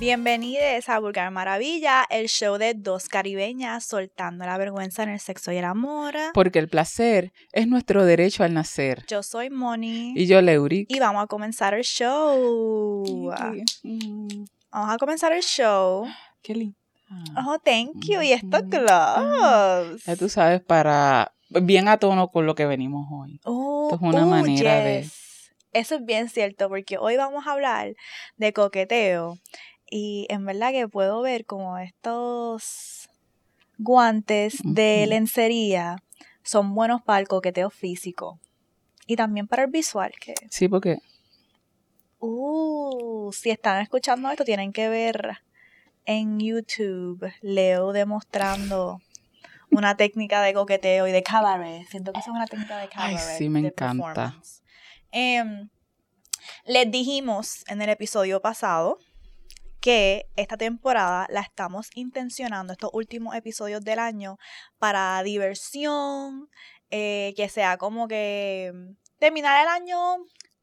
Bienvenidos a Vulgar Maravilla, el show de dos caribeñas soltando la vergüenza en el sexo y el amor. Porque el placer es nuestro derecho al nacer. Yo soy Moni. Y yo, Leuric. Y vamos a comenzar el show. Mm, Vamos a comenzar el show. Qué lindo. Oh, thank you. Y estos Mm, gloves. Ya tú sabes, para bien a tono con lo que venimos hoy. Oh, Esto es una oh, manera de-. Eso es bien cierto, porque hoy vamos a hablar de coqueteo. Y en verdad que puedo ver como estos guantes de lencería son buenos para el coqueteo físico. Y también para el visual, que Sí, porque Uh, si están escuchando esto, tienen que ver en YouTube Leo demostrando una técnica de coqueteo y de cabaret. Siento que es una técnica de Ay, cabaret. sí, me encanta. Em, les dijimos en el episodio pasado que esta temporada la estamos intencionando, estos últimos episodios del año, para diversión, eh, que sea como que terminar el año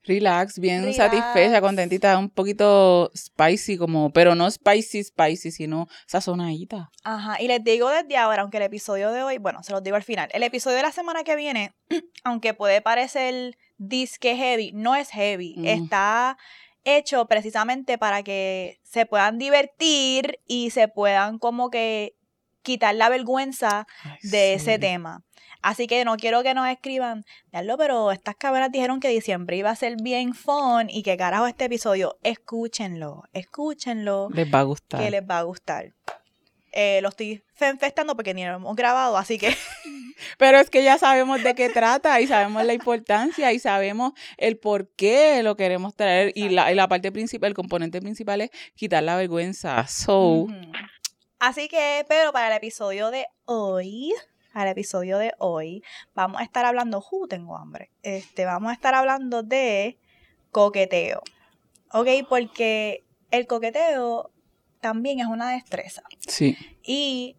relax, bien Relax. satisfecha, contentita, un poquito spicy, como, pero no spicy, spicy, sino sazonadita. Ajá, y les digo desde ahora, aunque el episodio de hoy, bueno, se los digo al final, el episodio de la semana que viene, aunque puede parecer disque heavy, no es heavy, Mm. está hecho precisamente para que se puedan divertir y se puedan como que quitar la vergüenza Ay, de ese tema. Así que no quiero que nos escriban, diablo, pero estas cabras dijeron que diciembre iba a ser bien fun y que carajo este episodio, escúchenlo, escúchenlo Les va a gustar. que les va a gustar. Eh, lo estoy festando porque ni lo hemos grabado, así que Pero es que ya sabemos de qué trata y sabemos la importancia y sabemos el por qué lo queremos traer. Y la, y la parte principal, el componente principal es quitar la vergüenza. So. Así que, pero para el episodio de hoy, al episodio de hoy, vamos a estar hablando, ¡uh, tengo hambre! Este, vamos a estar hablando de coqueteo. ¿Ok? Porque el coqueteo también es una destreza. sí. Y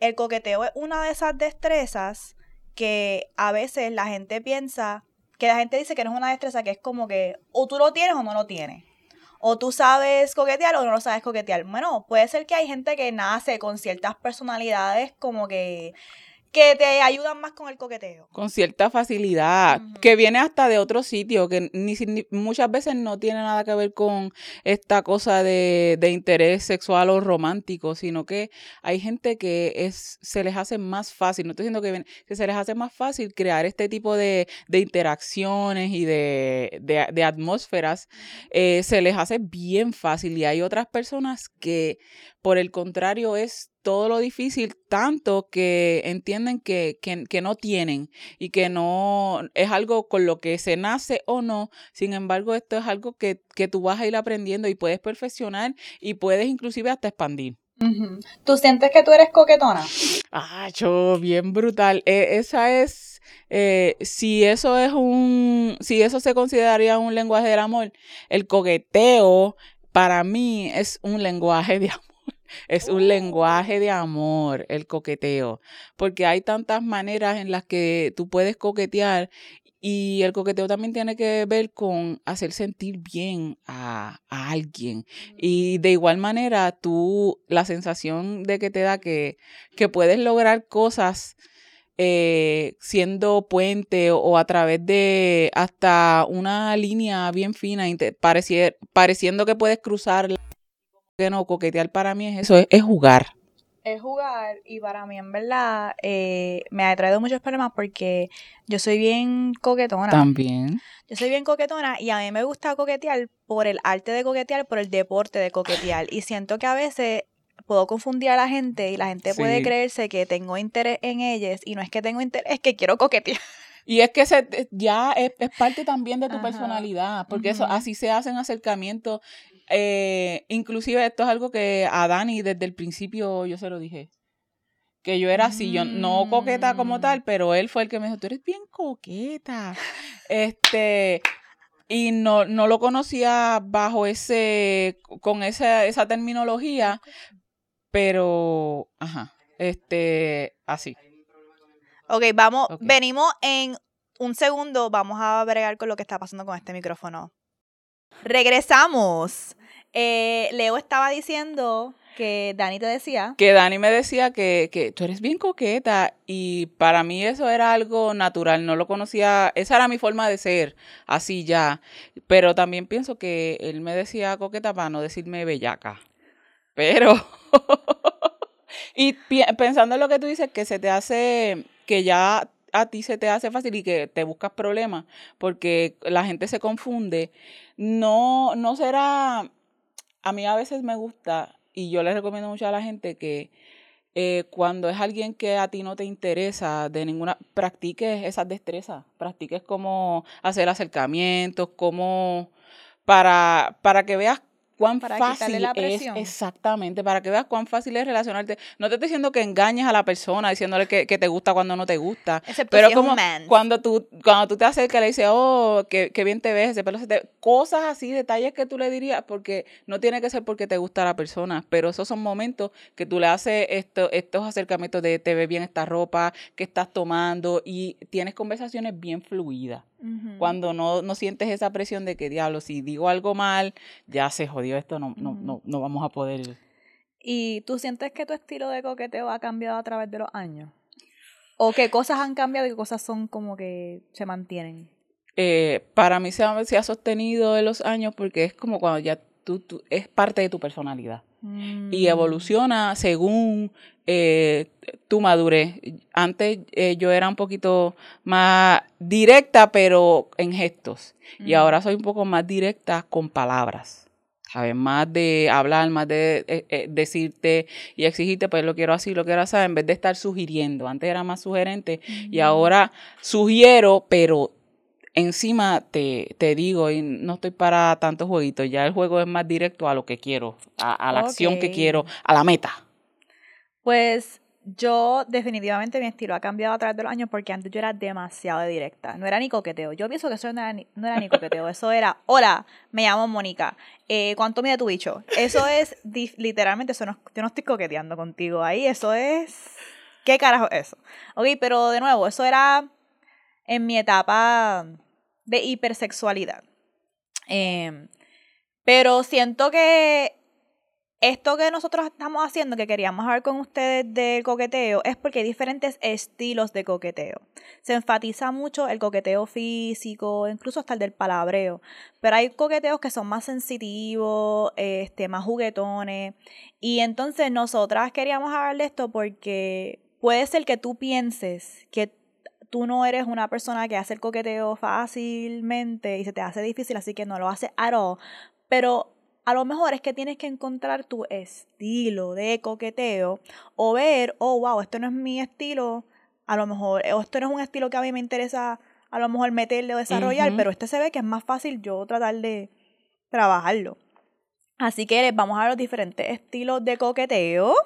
el coqueteo es una de esas destrezas que a veces la gente piensa, que la gente dice que no es una destreza, que es como que o tú lo tienes o no lo tienes. O tú sabes coquetear o no lo sabes coquetear. Bueno, puede ser que hay gente que nace con ciertas personalidades como que, que te ayudan más con el coqueteo. Con cierta facilidad, que viene hasta de otro sitio, que ni, ni- muchas veces no tiene nada que ver con esta cosa de, de interés sexual o romántico, sino que hay gente que es se les hace más fácil, no estoy diciendo que, que se les hace más fácil crear este tipo de, de interacciones y de, de- de atmósferas, eh, se les hace bien fácil. Y hay otras personas que por el contrario es todo lo difícil, tanto que entienden que, que, que no tienen y que no es algo con lo que se nace o no. Sin embargo, esto es algo que, que tú vas a ir aprendiendo y puedes perfeccionar y puedes inclusive hasta expandir. ¿Tú sientes que tú eres coquetona? Ah, yo, bien brutal. Eh, esa es, eh, si eso es un, si eso se consideraría un lenguaje del amor, el coqueteo para mí es un lenguaje de amor. Es un lenguaje de amor, el coqueteo, porque hay tantas maneras en las que tú puedes coquetear y el coqueteo también tiene que ver con hacer sentir bien a, a alguien. Y de igual manera, tú, la sensación de que te da que, que puedes lograr cosas eh, siendo puente o, o a través de hasta una línea bien fina, parecier- pareciendo que puedes cruzar. Que no, coquetear para mí es eso, es, es jugar. es jugar y para mí en verdad eh, me ha traído muchos problemas porque yo soy bien coquetona. También. Yo soy bien coquetona y a mí me gusta coquetear por el arte de coquetear, por el deporte de coquetear. Y siento que a veces puedo confundir a la gente y la gente puede creerse que tengo interés en ellas y no es que tengo interés, es que quiero coquetear. Y es que se, ya es, es parte también de tu Ajá. personalidad, porque eso así se hacen acercamientos. Eh, inclusive esto es algo que a Dani desde el principio yo se lo dije. Que yo era así, yo no coqueta como Mm. tal, pero él fue el que me dijo, tú eres bien coqueta. Este, y no, no lo conocía bajo ese, con esa, esa terminología, pero, ajá, este, así. Ok, vamos, venimos en un segundo, vamos a bregar con lo que está pasando con este micrófono. Regresamos. Eh, Leo estaba diciendo que Dani te decía. Que Dani me decía que, que tú eres bien coqueta y para mí eso era algo natural, no lo conocía, esa era mi forma de ser, así ya. Pero también pienso que él me decía coqueta para no decirme bellaca. Pero, y pensando en lo que tú dices, que se te hace, que ya a ti se te hace fácil y que te buscas problemas porque la gente se confunde, no, no será, a mí a veces me gusta y yo les recomiendo mucho a la gente que eh, cuando es alguien que a ti no te interesa de ninguna, practiques esas destrezas, practiques cómo hacer acercamientos, cómo, para, para que veas cuán para fácil la es exactamente para que veas cuán fácil es relacionarte. No te estoy diciendo que engañes a la persona diciéndole que, que te gusta cuando no te gusta pero como cuando tú cuando tú te acercas le dices oh qué, bien te ves ese pelo cosas así detalles que tú le dirías porque no tiene que ser porque te gusta la persona pero esos son momentos que tú le haces esto, estos acercamientos de te ves bien esta ropa que estás tomando y tienes conversaciones bien fluidas cuando no, no sientes esa presión de que diablo si digo algo mal ya se jodió esto, no, no, no, no vamos a poder. ¿Y tú sientes que tu estilo de coqueteo ha cambiado a través de los años? ¿O qué cosas han cambiado y qué cosas son como que se mantienen? Eh, para mí se ha, se ha, sostenido en los años porque es como cuando ya tú, tú es parte de tu personalidad y mm. evoluciona según eh, tu madurez. Antes eh, yo era un poquito más directa, pero en gestos. Y mm. ahora soy un poco más directa con palabras. ¿sabes? Más de hablar, más de eh, decirte y exigirte, pues lo quiero así, lo quiero así, en vez de estar sugiriendo. Antes era más sugerente y ahora sugiero, pero encima te, te, digo, y no estoy para tantos jueguitos, ya el juego es más directo a lo que quiero, a, la acción que quiero, a la meta. Pues yo definitivamente mi estilo ha cambiado a través de los años porque antes yo era demasiado directa. No era ni coqueteo. Yo pienso que eso no era ni, no era ni coqueteo. Eso era, hola, me llamo Mónica. Eh, ¿Cuánto mide tu bicho? Eso es, literalmente, eso no, yo no estoy coqueteando contigo ahí. Eso es... ¿Qué carajo es eso? Ok, pero de nuevo, eso era en mi etapa de hipersexualidad. Eh, pero siento que esto que nosotros estamos haciendo, que queríamos hablar con ustedes del coqueteo, es porque hay diferentes estilos de coqueteo. Se enfatiza mucho el coqueteo físico, incluso hasta el del palabreo. Pero hay coqueteos que son más sensitivos, este, más juguetones. Y entonces nosotras queríamos hablar de esto porque puede ser que tú pienses que tú no eres una persona que hace el coqueteo fácilmente y se te hace difícil, así que no lo hace at all. Pero a lo mejor es que tienes que encontrar tu estilo de coqueteo o ver, oh, wow, esto no es mi estilo, a lo mejor, o esto no es un estilo que a mí me interesa a lo mejor meterle o desarrollar, pero este se ve que es más fácil yo tratar de trabajarlo. Así que les vamos a los diferentes estilos de coqueteo.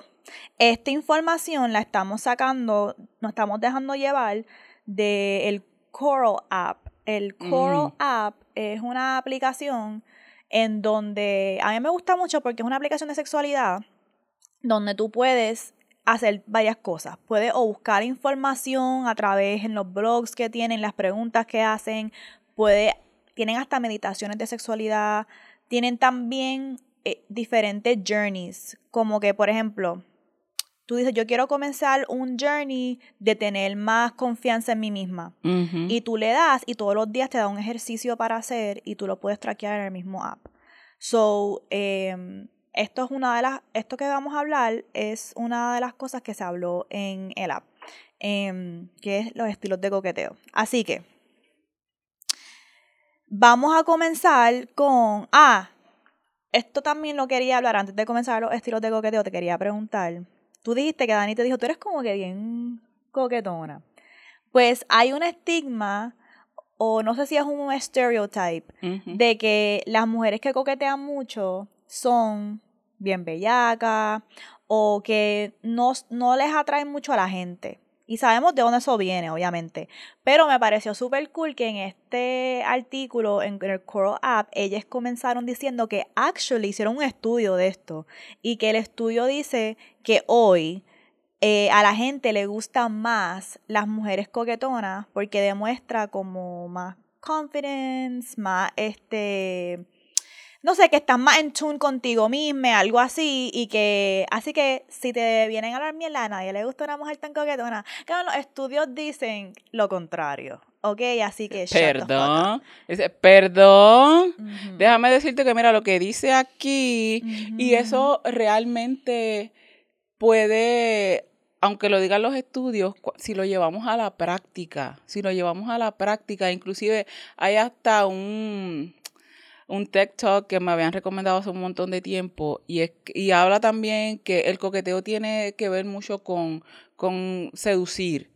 Esta información la estamos sacando, nos estamos dejando llevar del Coral App. El Coral App es una aplicación en donde a mí me gusta mucho porque es una aplicación de sexualidad donde tú puedes hacer varias cosas. Puedes o buscar información a través en los blogs que tienen, las preguntas que hacen, puede, tienen hasta meditaciones de sexualidad, tienen también eh, diferentes journeys, como que por ejemplo, tú dices, yo quiero comenzar un journey de tener más confianza en mí misma. Y tú le das y todos los días te da un ejercicio para hacer y tú lo puedes traquear en el mismo app. So, em, esto es una de las, esto que vamos a hablar es una de las cosas que se habló en el app, em, que es los estilos de coqueteo. Así que, vamos a comenzar con, ah, esto también lo quería hablar antes de comenzar los estilos de coqueteo, te quería preguntar tú dijiste que Dani te dijo, tú eres como que bien coquetona. Pues hay un estigma, o no sé si es un stereotype, de que las mujeres que coquetean mucho son bien bellacas o que no, no les atraen mucho a la gente. Y sabemos de dónde eso viene, obviamente. Pero me pareció súper cool que en este artículo, en el Coral App, ellas comenzaron diciendo que actually hicieron un estudio de esto. Y que el estudio dice que hoy eh, a la gente le gustan más las mujeres coquetonas porque demuestra como más confidence, más este no sé, que estás más en tune contigo misma, algo así, y que, así que si te vienen a hablar mierda, a nadie le gusta una mujer tan coquetona. Claro, los estudios dicen lo contrario, ¿ok? Así que... Perdón. Perdón. Déjame decirte que mira lo que dice aquí y eso realmente puede, aunque lo digan los estudios, si lo llevamos a la práctica, si lo llevamos a la práctica, inclusive hay hasta un un TED Talk que me habían recomendado hace un montón de tiempo y, es, y habla también que el coqueteo tiene que ver mucho con, con seducir.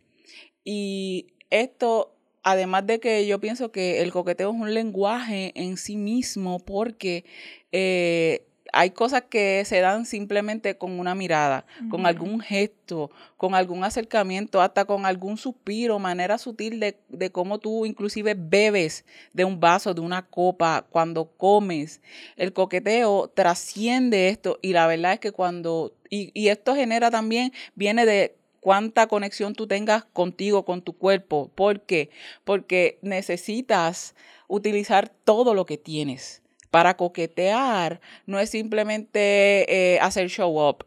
Y esto, además de que yo pienso que el coqueteo es un lenguaje en sí mismo porque eh, hay cosas que se dan simplemente con una mirada, con algún gesto, con algún acercamiento, hasta con algún suspiro, manera sutil de, de cómo tú inclusive bebes de un vaso, de una copa, cuando comes. El coqueteo trasciende esto y la verdad es que cuando, y, y esto genera también, viene de cuánta conexión tú tengas contigo, con tu cuerpo. ¿Por qué? Porque necesitas utilizar todo lo que tienes. Para coquetear no es simplemente eh, hacer show up,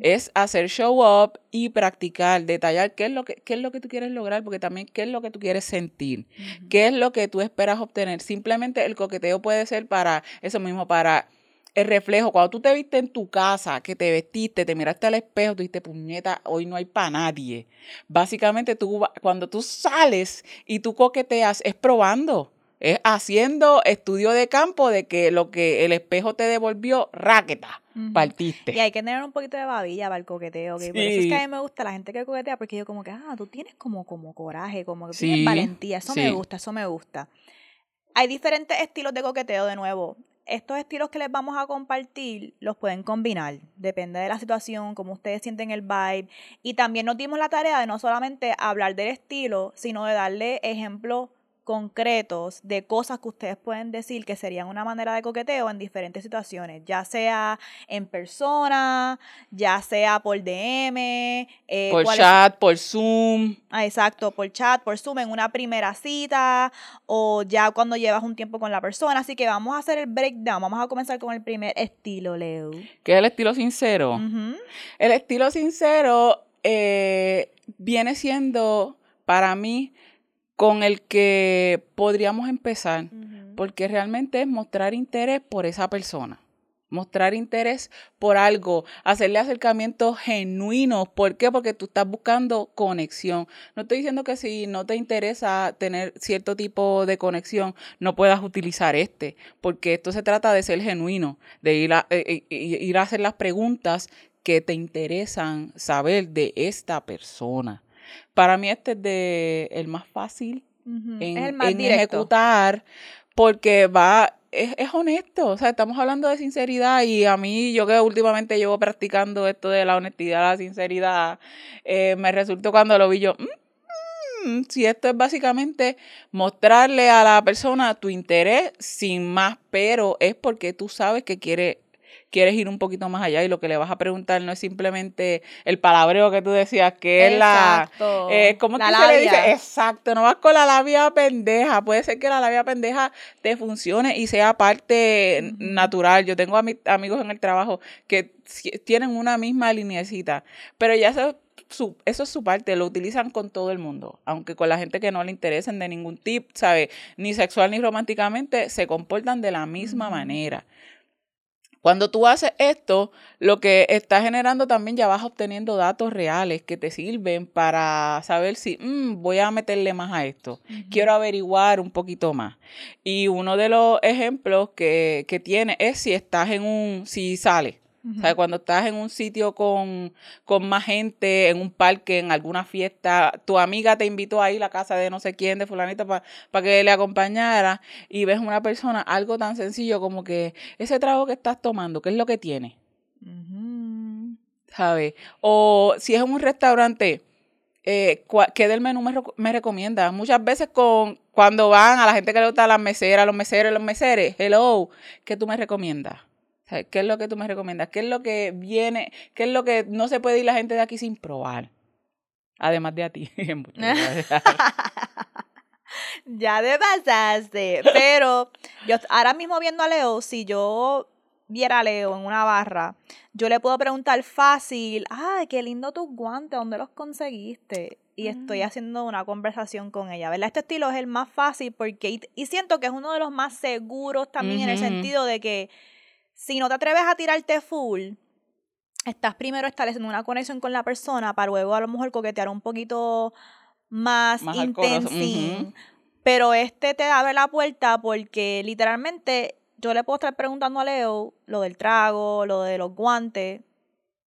es hacer show up y practicar, detallar qué es lo que qué es lo que tú quieres lograr, porque también qué es lo que tú quieres sentir, qué es lo que tú esperas obtener. Simplemente el coqueteo puede ser para eso mismo, para el reflejo. Cuando tú te viste en tu casa, que te vestiste, te miraste al espejo, tú dijiste, puñeta, hoy no hay para nadie. Básicamente, tú, cuando tú sales y tú coqueteas, es probando. Es haciendo estudio de campo de que lo que el espejo te devolvió, raqueta, partiste. Y hay que tener un poquito de babilla para el coqueteo, ¿ok? Por eso es que a mí me gusta la gente que coquetea, porque yo como que, ah, tú tienes como, como coraje, como que Sí, tienes valentía, eso me gusta, eso me gusta. Hay diferentes estilos de coqueteo, de nuevo. Estos estilos que les vamos a compartir los pueden combinar, depende de la situación, cómo ustedes sienten el vibe. Y también nos dimos la tarea de no solamente hablar del estilo, sino de darle ejemplos concretos de cosas que ustedes pueden decir que serían una manera de coqueteo en diferentes situaciones, ya sea en persona, ya sea por DM, eh, por chat, por Zoom. Ah, exacto, por chat, por Zoom, en una primera cita o ya cuando llevas un tiempo con la persona. Así que vamos a hacer el breakdown. Vamos a comenzar con el primer estilo, Leo. que es el estilo sincero. El estilo sincero eh, viene siendo para mí con el que podríamos empezar, porque realmente es mostrar interés por esa persona. Mostrar interés por algo, hacerle acercamientos genuinos. ¿Por qué? Porque tú estás buscando conexión. No estoy diciendo que si no te interesa tener cierto tipo de conexión, no puedas utilizar este, porque esto se trata de ser genuino, de ir a, eh, eh, ir a hacer las preguntas que te interesan saber de esta persona. Para mí este es de el más fácil en, es el más en ejecutar porque va, es, es honesto, o sea, estamos hablando de sinceridad y a mí, yo que últimamente llevo practicando esto de la honestidad, la sinceridad, eh, me resultó cuando lo vi yo, "Mm, si esto es básicamente mostrarle a la persona tu interés sin más, pero es porque tú sabes que quiere quieres ir un poquito más allá y lo que le vas a preguntar no es simplemente el palabreo que tú decías, que es la... Exacto. Eh, ¿Cómo es La que se le dice? Exacto, no vas con la labia pendeja. Puede ser que la labia pendeja te funcione y sea parte natural. Yo tengo ami- amigos en el trabajo que tienen una misma lineecita, pero ya eso, su- eso es su parte, lo utilizan con todo el mundo, aunque con la gente que no le interesen de ningún tipo, ¿sabes? Ni sexual ni románticamente, se comportan de la misma manera. Cuando tú haces esto, lo que estás generando también ya vas obteniendo datos reales que te sirven para saber si "Mm, voy a meterle más a esto, quiero averiguar un poquito más. Y uno de los ejemplos que, que tiene es si estás en un, si sales. O sea, cuando estás en un sitio con, con más gente, en un parque, en alguna fiesta, tu amiga te invitó a ir a la casa de no sé quién, de fulanita, para que le acompañara, y ves una persona, algo tan sencillo como que ese trago que estás tomando, ¿qué es lo que tiene? ¿Sabes? O si es en un restaurante, eh, ¿qué del menú me, me recomienda? Muchas veces con cuando van a la gente que le gusta las meseras, los meseros, los meseres, hello, ¿qué tú me recomiendas? ¿Qué es lo que tú me recomiendas? ¿Qué es lo que viene? ¿Qué es lo que no se puede ir la gente de aquí sin probar? Además de a ti. ya te pasaste. Pero yo ahora mismo viendo a Leo, si yo viera a Leo en una barra, yo le puedo preguntar fácil, ay, qué lindo tus guantes, ¿dónde los conseguiste? Y estoy Mm. haciendo una conversación con ella, ¿verdad? Este estilo es el más fácil porque, y, y siento que es uno de los más seguros también en el sentido de que si no te atreves a tirarte full, estás primero estableciendo una conexión con la persona para luego a lo mejor coquetear un poquito más, Más ujú. Pero este te abre la puerta porque literalmente yo le puedo estar preguntando a Leo lo del trago, lo de los guantes,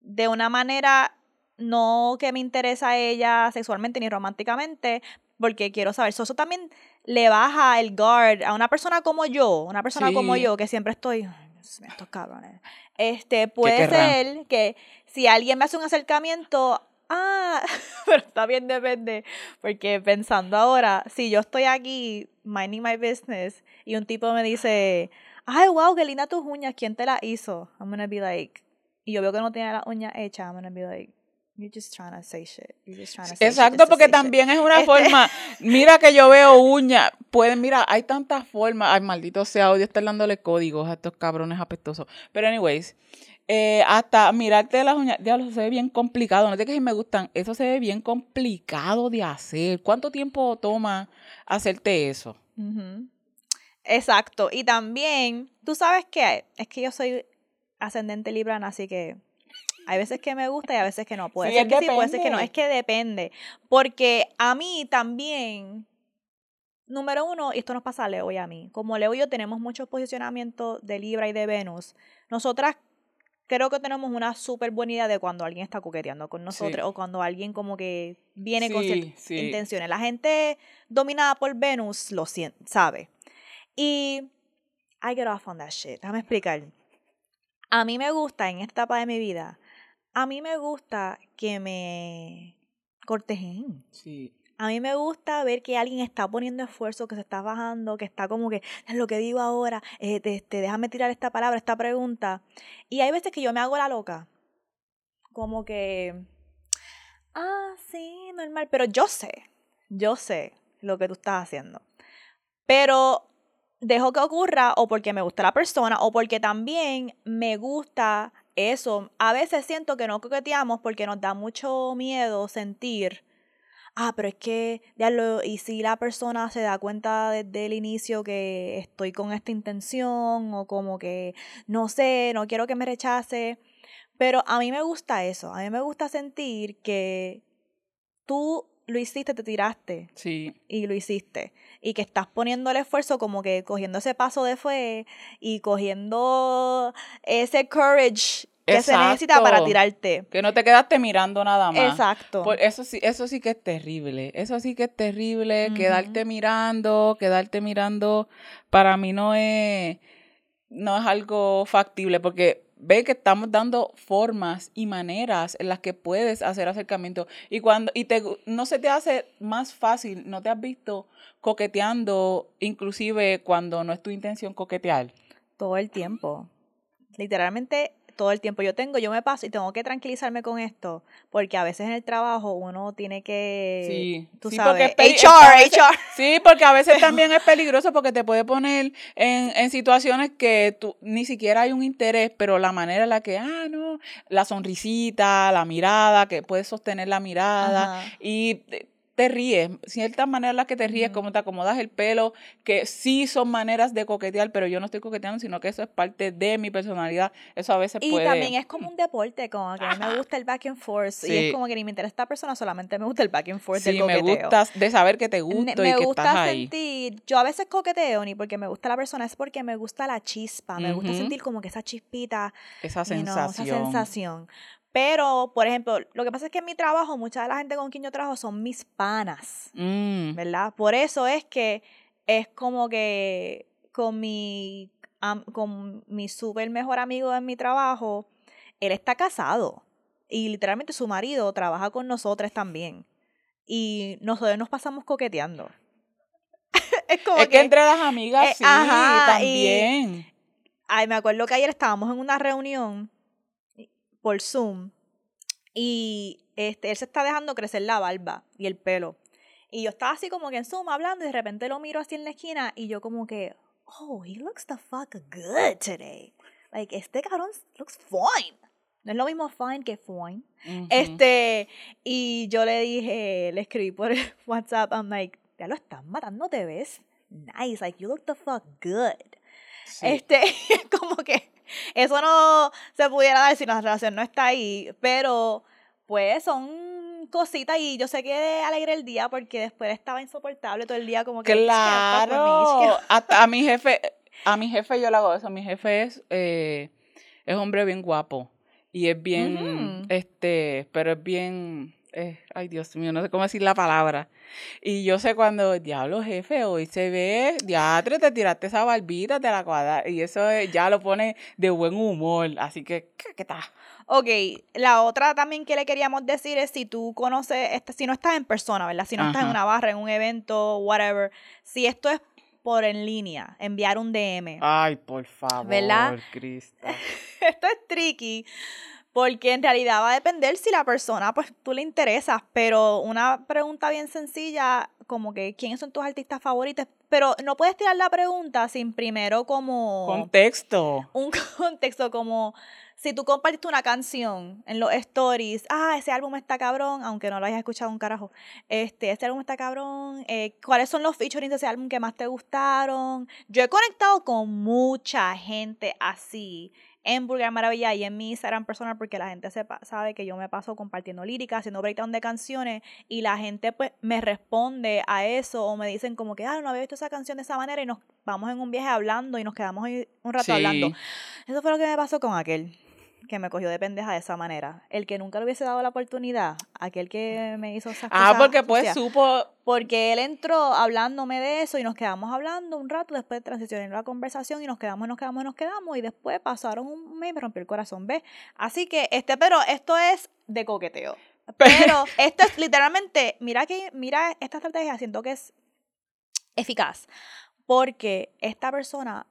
de una manera no que me interesa a ella sexualmente ni románticamente, porque quiero saber. So, eso también le baja el guard a una persona como yo, una persona como yo, que siempre estoy, "Ay, Dios mío, estos cabrones. Este, puede ser que si alguien me hace un acercamiento, ah, pero también depende, porque pensando ahora, si yo estoy aquí minding my business y un tipo me dice, ay, wow, qué linda tus uñas, ¿quién te las hizo? I'm gonna be like, y yo veo que no tiene las uñas hechas, I'm gonna be like, you're just trying to say shit. You're just trying to say shit Exacto, porque say shit". también es una Este- forma. Mira que yo veo uñas. Pueden, mira, hay tantas formas. Ay, maldito sea, odio estar dándole códigos a estos cabrones apestosos. Pero, anyways, eh, hasta mirarte las uñas, diablo, se ve bien complicado. No te que si me gustan, eso se ve bien complicado de hacer. ¿Cuánto tiempo toma hacerte eso? Exacto. Y también, tú sabes qué, es que yo soy ascendente librana, así que hay veces que me gusta y a veces que no. Puede Sí, ser que sí, puede ser que no. depende. Es que depende. Porque a mí también, número uno, y esto nos pasa a Leo y a mí, como Leo y yo tenemos muchos posicionamientos de Libra y de Venus, nosotras creo que tenemos una súper buena idea de cuando alguien está coqueteando con nosotros o cuando alguien como que viene con ciertas sí. intenciones. La gente dominada por Venus lo siente, sabe. Y I get off on that shit. Déjame explicar. A mí me gusta en esta etapa de mi vida, a mí me gusta que me cortejen. Sí. A mí me gusta ver que alguien está poniendo esfuerzo, que se está bajando, que está como que es lo que digo ahora, eh, te- te- déjame tirar esta palabra, esta pregunta. Y hay veces que yo me hago la loca. Como que, ah, sí, normal, pero yo sé, yo sé lo que tú estás haciendo. Pero dejo que ocurra o porque me gusta la persona o porque también me gusta eso. A veces siento que no coqueteamos porque nos da mucho miedo sentir ah, pero es que, y si la persona se da cuenta desde el inicio que estoy con esta intención o como que, no sé, no quiero que me rechace. Pero a mí me gusta eso, a mí me gusta sentir que tú lo hiciste, te tiraste Sí. y lo hiciste. Y que estás poniendo el esfuerzo como que cogiendo ese paso de fe y cogiendo ese courage que se necesita para tirarte. Que no te quedaste mirando nada más. Exacto. Por eso sí, eso sí que es terrible. Eso sí que es terrible. Quedarte mirando, quedarte mirando, para mí no es, no es algo factible, porque ve que estamos dando formas y maneras en las que puedes hacer acercamiento. Y cuando, y te no se te hace más fácil, no te has visto coqueteando, inclusive cuando no es tu intención coquetear. todo el tiempo. Literalmente todo el tiempo. Yo tengo, yo me paso y tengo que tranquilizarme con esto, porque a veces en el trabajo uno tiene que, Sí, tú sí, sabes, HR, veces- HR. Sí, porque a veces también es peligroso porque te puede poner en, en situaciones que tú ni siquiera hay un interés, pero la manera en la que, ah, no, la sonrisita, la mirada, que puedes sostener la mirada Ajá. y te, ríes, ciertas maneras en las que te ríes, Ujú. como te acomodas el pelo, que sí son maneras de coquetear, pero yo no estoy coqueteando, sino que eso es parte de mi personalidad. Eso a veces Y puede... también es como un deporte, como que a mí me gusta el back and forth. Y es como que ni me interesa esta persona, solamente me gusta el back and forth del Sí, me coqueteo. gusta de saber que te Me- gusto me y que gusta estás ahí. sentir, yo a veces coqueteo ni porque me gusta la persona, es porque me gusta la chispa, me gusta sentir como que esa chispita, Esa you know, sensación. esa sensación. Pero, por ejemplo, lo que pasa es que en mi trabajo, mucha de la gente con quien yo trabajo son mis panas, Mm. ¿verdad? Por eso es que es como que con mi, con mi súper mejor amigo en mi trabajo, él está casado y literalmente su marido trabaja con nosotros también. Y nosotros nos pasamos coqueteando. es como Es que entre las amigas, Eh, sí, ajá, y- también. Ay, me acuerdo que ayer estábamos en una reunión por Zoom y este, él se está dejando crecer la barba y el pelo. Y yo estaba así como que en Zoom hablando y de repente lo miro así en la esquina y yo como que, oh, he looks the fuck good today. Like, este cabrón looks fine. No es lo mismo fine que fine. Ujú. Este, y yo le dije, le escribí por WhatsApp, I'm like, ya lo estás matando, te ves nice, like, you look the fuck good. Sí. Este, como que eso no se pudiera dar si la relación no está ahí, pero pues son cositas y yo sé que alegré el día porque después estaba insoportable todo el día como que "Just can't fuck with me, just Claro, can't-". hasta a mi jefe, a mi jefe yo le hago eso, mi jefe es, eh, es hombre bien guapo y es bien, este, pero es bien, eh, ay Dios mío, no sé cómo decir la palabra. Y yo sé cuando, diablo jefe, hoy se ve, diatre, te tiraste esa barbita, te la cuadra, y eso es- ya lo pone de buen humor, así que, ¿qué, qué tal? Ok, la otra también que le queríamos decir es si tú conoces, este, si no estás en persona, ¿verdad? Si no estás en Ajá. una barra, en un evento, whatever, si esto es por en línea, enviar un DM. Ay, por favor, ¿Verdad? Cristo. esto es tricky porque en realidad va a depender si la persona, pues tú le interesas, pero una pregunta bien sencilla, como que quiénes son tus artistas favoritos, pero no puedes tirar la pregunta sin primero como Contexto. un contexto como si tú compartiste una canción en los stories, ah, ese álbum está cabrón, aunque no lo hayas escuchado un carajo, este, este álbum está cabrón, eh, ¿cuáles son los featurings de ese álbum que más te gustaron? Yo he conectado con mucha gente así en Vulgar Maravilla y en mi Instagram personal porque la gente sepa, sabe que yo me paso compartiendo líricas, haciendo breakdown de canciones y la gente pues me responde a eso o me dicen como que, ah, no había visto esa canción de esa manera y nos vamos en un viaje hablando y nos quedamos ahí un rato hablando. Eso fue lo que me pasó con aquel que me cogió de pendeja de esa manera. El que nunca le hubiese dado la oportunidad, aquel que me hizo esas Ah, cosas porque pues sucias. supo, Porque él entró hablándome de eso y nos quedamos hablando un rato, después transicioné la conversación y nos quedamos, nos quedamos, nos quedamos y después pasaron un mes y me rompió el corazón, ¿ves? Así que, este, pero esto es de coqueteo. Pero esto es literalmente, mira que, mira esta estrategia, siento que es eficaz. Porque esta persona,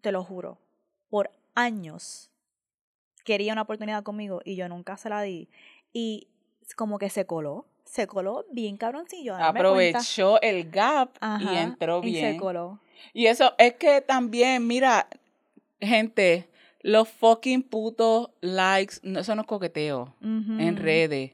te lo juro, por años quería una oportunidad conmigo y yo nunca se la di. Y como que se coló, se coló bien cabroncillo. cuenta. aprovechó el gap y entró Y se bien. coló. Y eso es que también, mira, gente, los fucking putos likes, no, eso no es coqueteo en redes.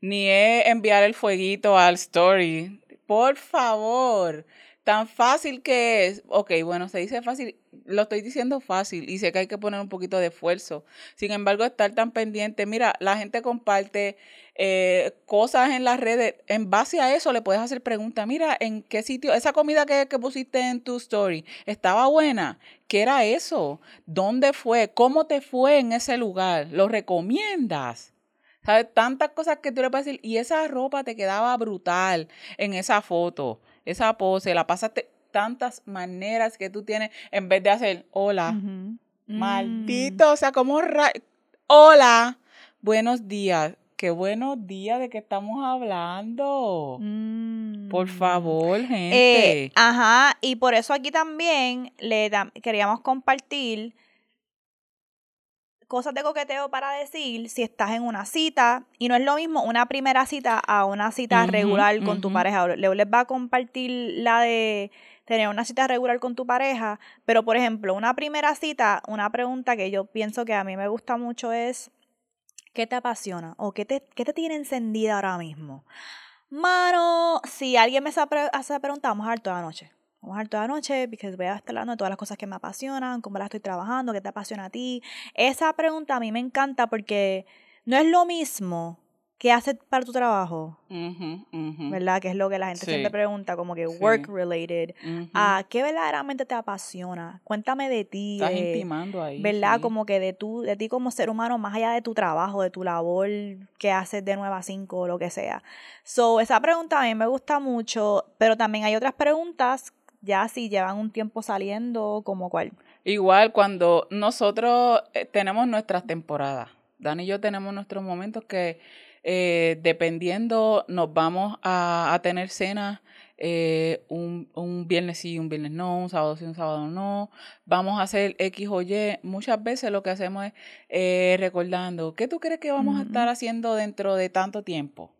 Ni es enviar el fueguito al story. Por favor. Tan fácil que es. Ok, bueno, se dice fácil. Lo estoy diciendo fácil y sé que hay que poner un poquito de esfuerzo. Sin embargo, estar tan pendiente. Mira, la gente comparte eh, cosas en las redes. En base a eso le puedes hacer preguntas. Mira, ¿en qué sitio? Esa comida que, que pusiste en tu story, ¿estaba buena? ¿Qué era eso? ¿Dónde fue? ¿Cómo te fue en ese lugar? ¿Lo recomiendas? ¿Sabes? Tantas cosas que tú le puedes decir. Y esa ropa te quedaba brutal en esa foto, esa pose. La pasaste tantas maneras que tú tienes en vez de hacer hola. Mm. Maldito, o sea, como ra- Hola, buenos días. Qué buenos días de que estamos hablando. Mm. Por Mm. favor, Eh, gente. ajá, y por eso aquí también le queríamos compartir cosas de coqueteo para decir si estás en una cita y no es lo mismo una primera cita a una cita regular con tu pareja. Leo les va a compartir la de tener una cita regular con tu pareja, pero por ejemplo, una primera cita, una pregunta que yo pienso que a mí me gusta mucho es ¿qué te apasiona o qué te, qué te tiene encendida ahora mismo? Mano, si alguien me hace esa pregunta, vamos a dar toda la noche. Vamos a dar toda la noche porque voy a estar hablando de todas las cosas que me apasionan, cómo las estoy trabajando, qué te apasiona a ti. Esa pregunta a mí me encanta porque no es lo mismo que haces para tu trabajo, ¿verdad? Que es lo que la gente siempre pregunta, como que Sí. work related. ¿A qué verdaderamente te apasiona? Cuéntame de ti. Estás de- intimando ahí. ¿verdad? sí. Como que de tú, de ti como ser humano, más allá de tu trabajo, de tu labor que haces de 9 a 5 o lo que sea. So, esa pregunta a mí me gusta mucho, pero también hay otras preguntas, ya si llevan un tiempo saliendo, como cuál. Igual cuando nosotros eh, tenemos nuestras temporadas, Dani y yo tenemos nuestros momentos que eh, dependiendo nos vamos a, a tener cenas eh, un, un viernes sí, un viernes no, un sábado sí, un sábado no, vamos a hacer X o Y. Muchas veces lo que hacemos es eh, recordando, ¿qué tú crees que vamos a estar haciendo dentro de tanto tiempo?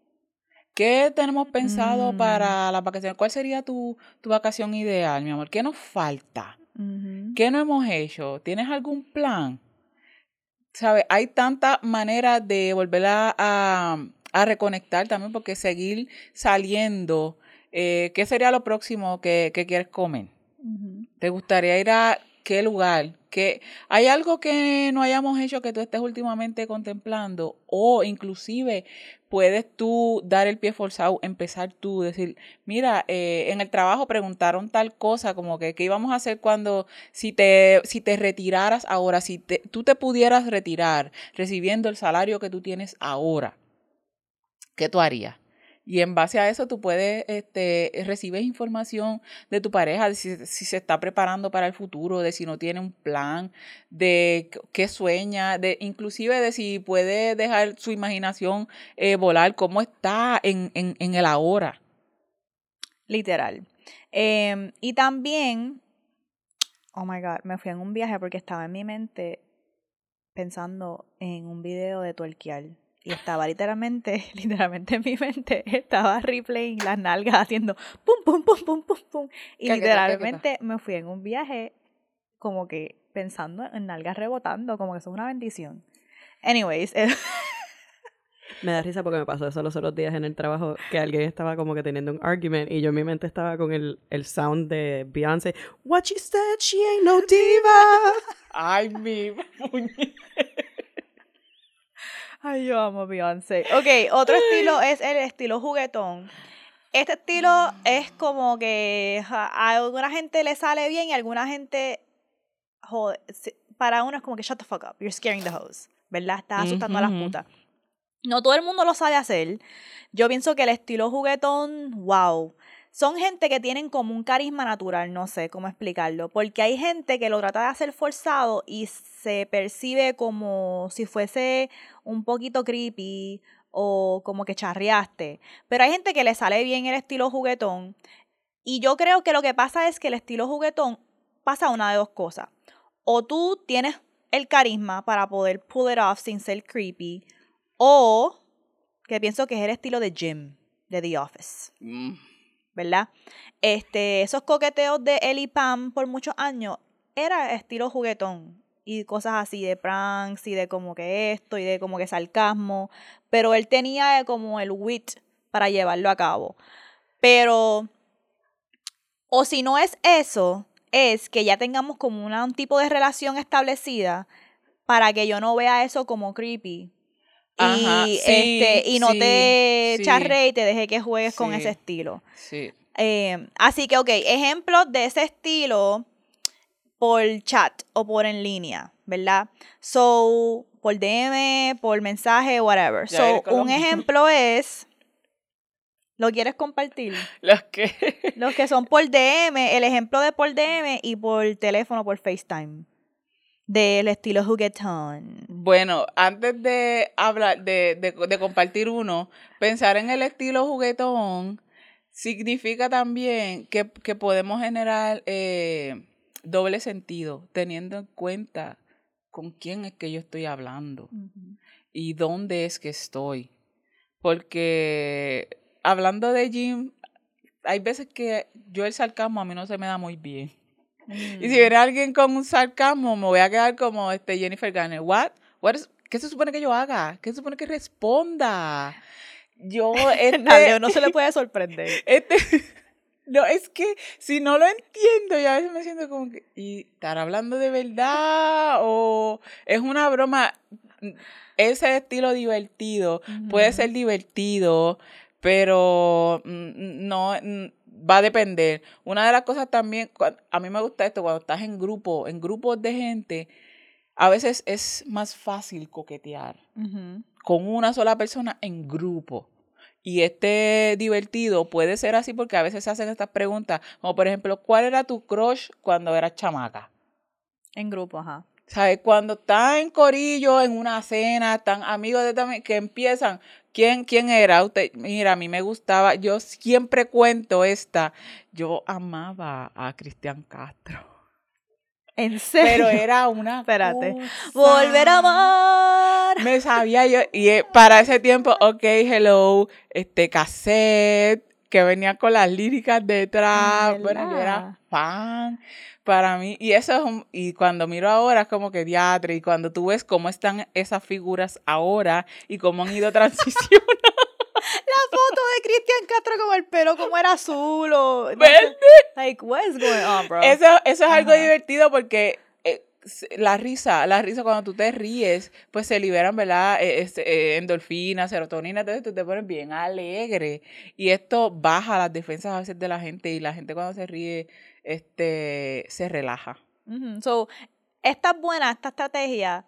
¿Qué tenemos pensado Mm. para las vacaciones? ¿Cuál sería tu, tu vacación ideal, mi amor? ¿Qué nos falta? ¿Qué no hemos hecho? ¿Tienes algún plan? ¿Sabes? Hay tantas maneras de volver a, a- a reconectar también, porque seguir saliendo, eh, ¿qué sería lo próximo que, que quieres comer? ¿Te gustaría ir a qué lugar? ¿Qué, ¿Hay algo que no hayamos hecho que tú estés últimamente contemplando? O inclusive puedes tú dar el pie forzado, empezar tú, decir, mira, eh, en el trabajo preguntaron tal cosa, como que qué íbamos a hacer cuando, si te, si te retiraras ahora, si te, tú te pudieras retirar recibiendo el salario que tú tienes ahora, ¿qué tú harías? Y en base a eso tú puedes, este, recibes información de tu pareja, de si, se está preparando para el futuro, de si no tiene un plan, de qué- sueña, de inclusive de si puede dejar su imaginación eh, volar, cómo está en, en, en el ahora. Literal. Em, y también, oh my God, me fui en un viaje porque estaba en mi mente pensando en un video de tuerquear. Y estaba literalmente, literalmente en mi mente, estaba replaying las nalgas haciendo pum, pum, pum, pum, pum, pum. Y Caqueta, literalmente me fui en un viaje como que pensando en nalgas rebotando, como que eso es una bendición. Anyways, eh, Me da risa porque me pasó eso los otros días en el trabajo, que alguien estaba como que teniendo un argument y yo en mi mente estaba con el, el sound de Beyoncé. What she said, she ain't no diva. Ay, mi puñe- Ay, yo amo Beyoncé. Ok, otro estilo es el estilo juguetón. Este estilo es como que a alguna gente le sale bien y a alguna gente, jode, se- para uno es como que shut the fuck up, you're scaring the hoes, ¿verdad? Estás asustando a las putas. No todo el mundo lo sabe hacer. Yo pienso que el estilo juguetón, wow. Son gente que tienen como un carisma natural, no sé cómo explicarlo, porque hay gente que lo trata de hacer forzado y se percibe como si fuese un poquito creepy o como que charreaste. Pero hay gente que le sale bien el estilo juguetón y yo creo que lo que pasa es que el estilo juguetón pasa una de dos cosas. O tú tienes el carisma para poder pull it off sin ser creepy o que pienso que es el estilo de Jim de The Office. Mm. ¿Verdad? Este, esos coqueteos de él y Pam por muchos años era estilo juguetón y cosas así de pranks y de como que esto y de como que sarcasmo, pero él tenía como el wit para llevarlo a cabo. Pero o si no es eso, es que ya tengamos como un tipo de relación establecida para que yo no vea eso como creepy. Ajá, y sí, este y no sí, te sí. charre y te deje que juegues con ese estilo. Eh, así que, ok, ejemplos de ese estilo por chat o por en línea, ¿verdad? So, por DM, por mensaje, whatever. Ya so, un ejemplo es. ¿Lo quieres compartir? Los que Los que son por DM, el ejemplo de por DM y por teléfono, por FaceTime. Del estilo juguetón. Bueno, antes de hablar, de, de, de compartir uno, pensar en el estilo juguetón significa también que, que podemos generar eh, doble sentido, teniendo en cuenta con quién es que yo estoy hablando y dónde es que estoy. Porque hablando de Jim, hay veces que yo el sarcasmo a mí no se me da muy bien. Y si viene alguien con un sarcasmo, me voy a quedar como este Jennifer Garner. What? What is- ¿Qué se supone que yo haga? ¿Qué se supone que responda? Yo, este, no se le puede sorprender. este, no, es que si no lo entiendo, yo a veces me siento como que, ¿y estar hablando de verdad? ¿O es una broma? Ese estilo divertido puede ser divertido, pero mm, no mm, va a depender. Una de las cosas también, a mí me gusta esto, cuando estás en grupo, en grupos de gente, a veces es más fácil coquetear con una sola persona en grupo. Y este divertido puede ser así porque a veces se hacen estas preguntas, como por ejemplo, ¿cuál era tu crush cuando eras chamaca? En grupo, ajá. ¿Sabes? Cuando están en corillo, en una cena, están amigos de también, que empiezan, ¿quién, quién era? Usted, mira, a mí me gustaba, yo siempre cuento esta, yo amaba a Cristian Castro. ¿En serio? Pero era una Espérate. cosa. Volver a amar. Me sabía yo, y eh, para ese tiempo, ok, hello, este cassette, que venía con las líricas detrás, bueno, yo era fan para mí, y eso es un, y cuando miro ahora es como que diatre, y cuando tú ves cómo están esas figuras ahora, y cómo han ido transicionando, La foto de Cristian Castro con el pelo como era azul o... ¿Verde? Like, what is going on, bro? Eso, eso es algo divertido porque la risa, la risa cuando tú te ríes, pues se liberan, ¿verdad? Eh, este, eh, endorfinas, serotonina, entonces tú te pones bien alegre. Y esto baja las defensas a veces de la gente y la gente cuando se ríe, este, se relaja. Ujú. So, esta es buena, esta estrategia,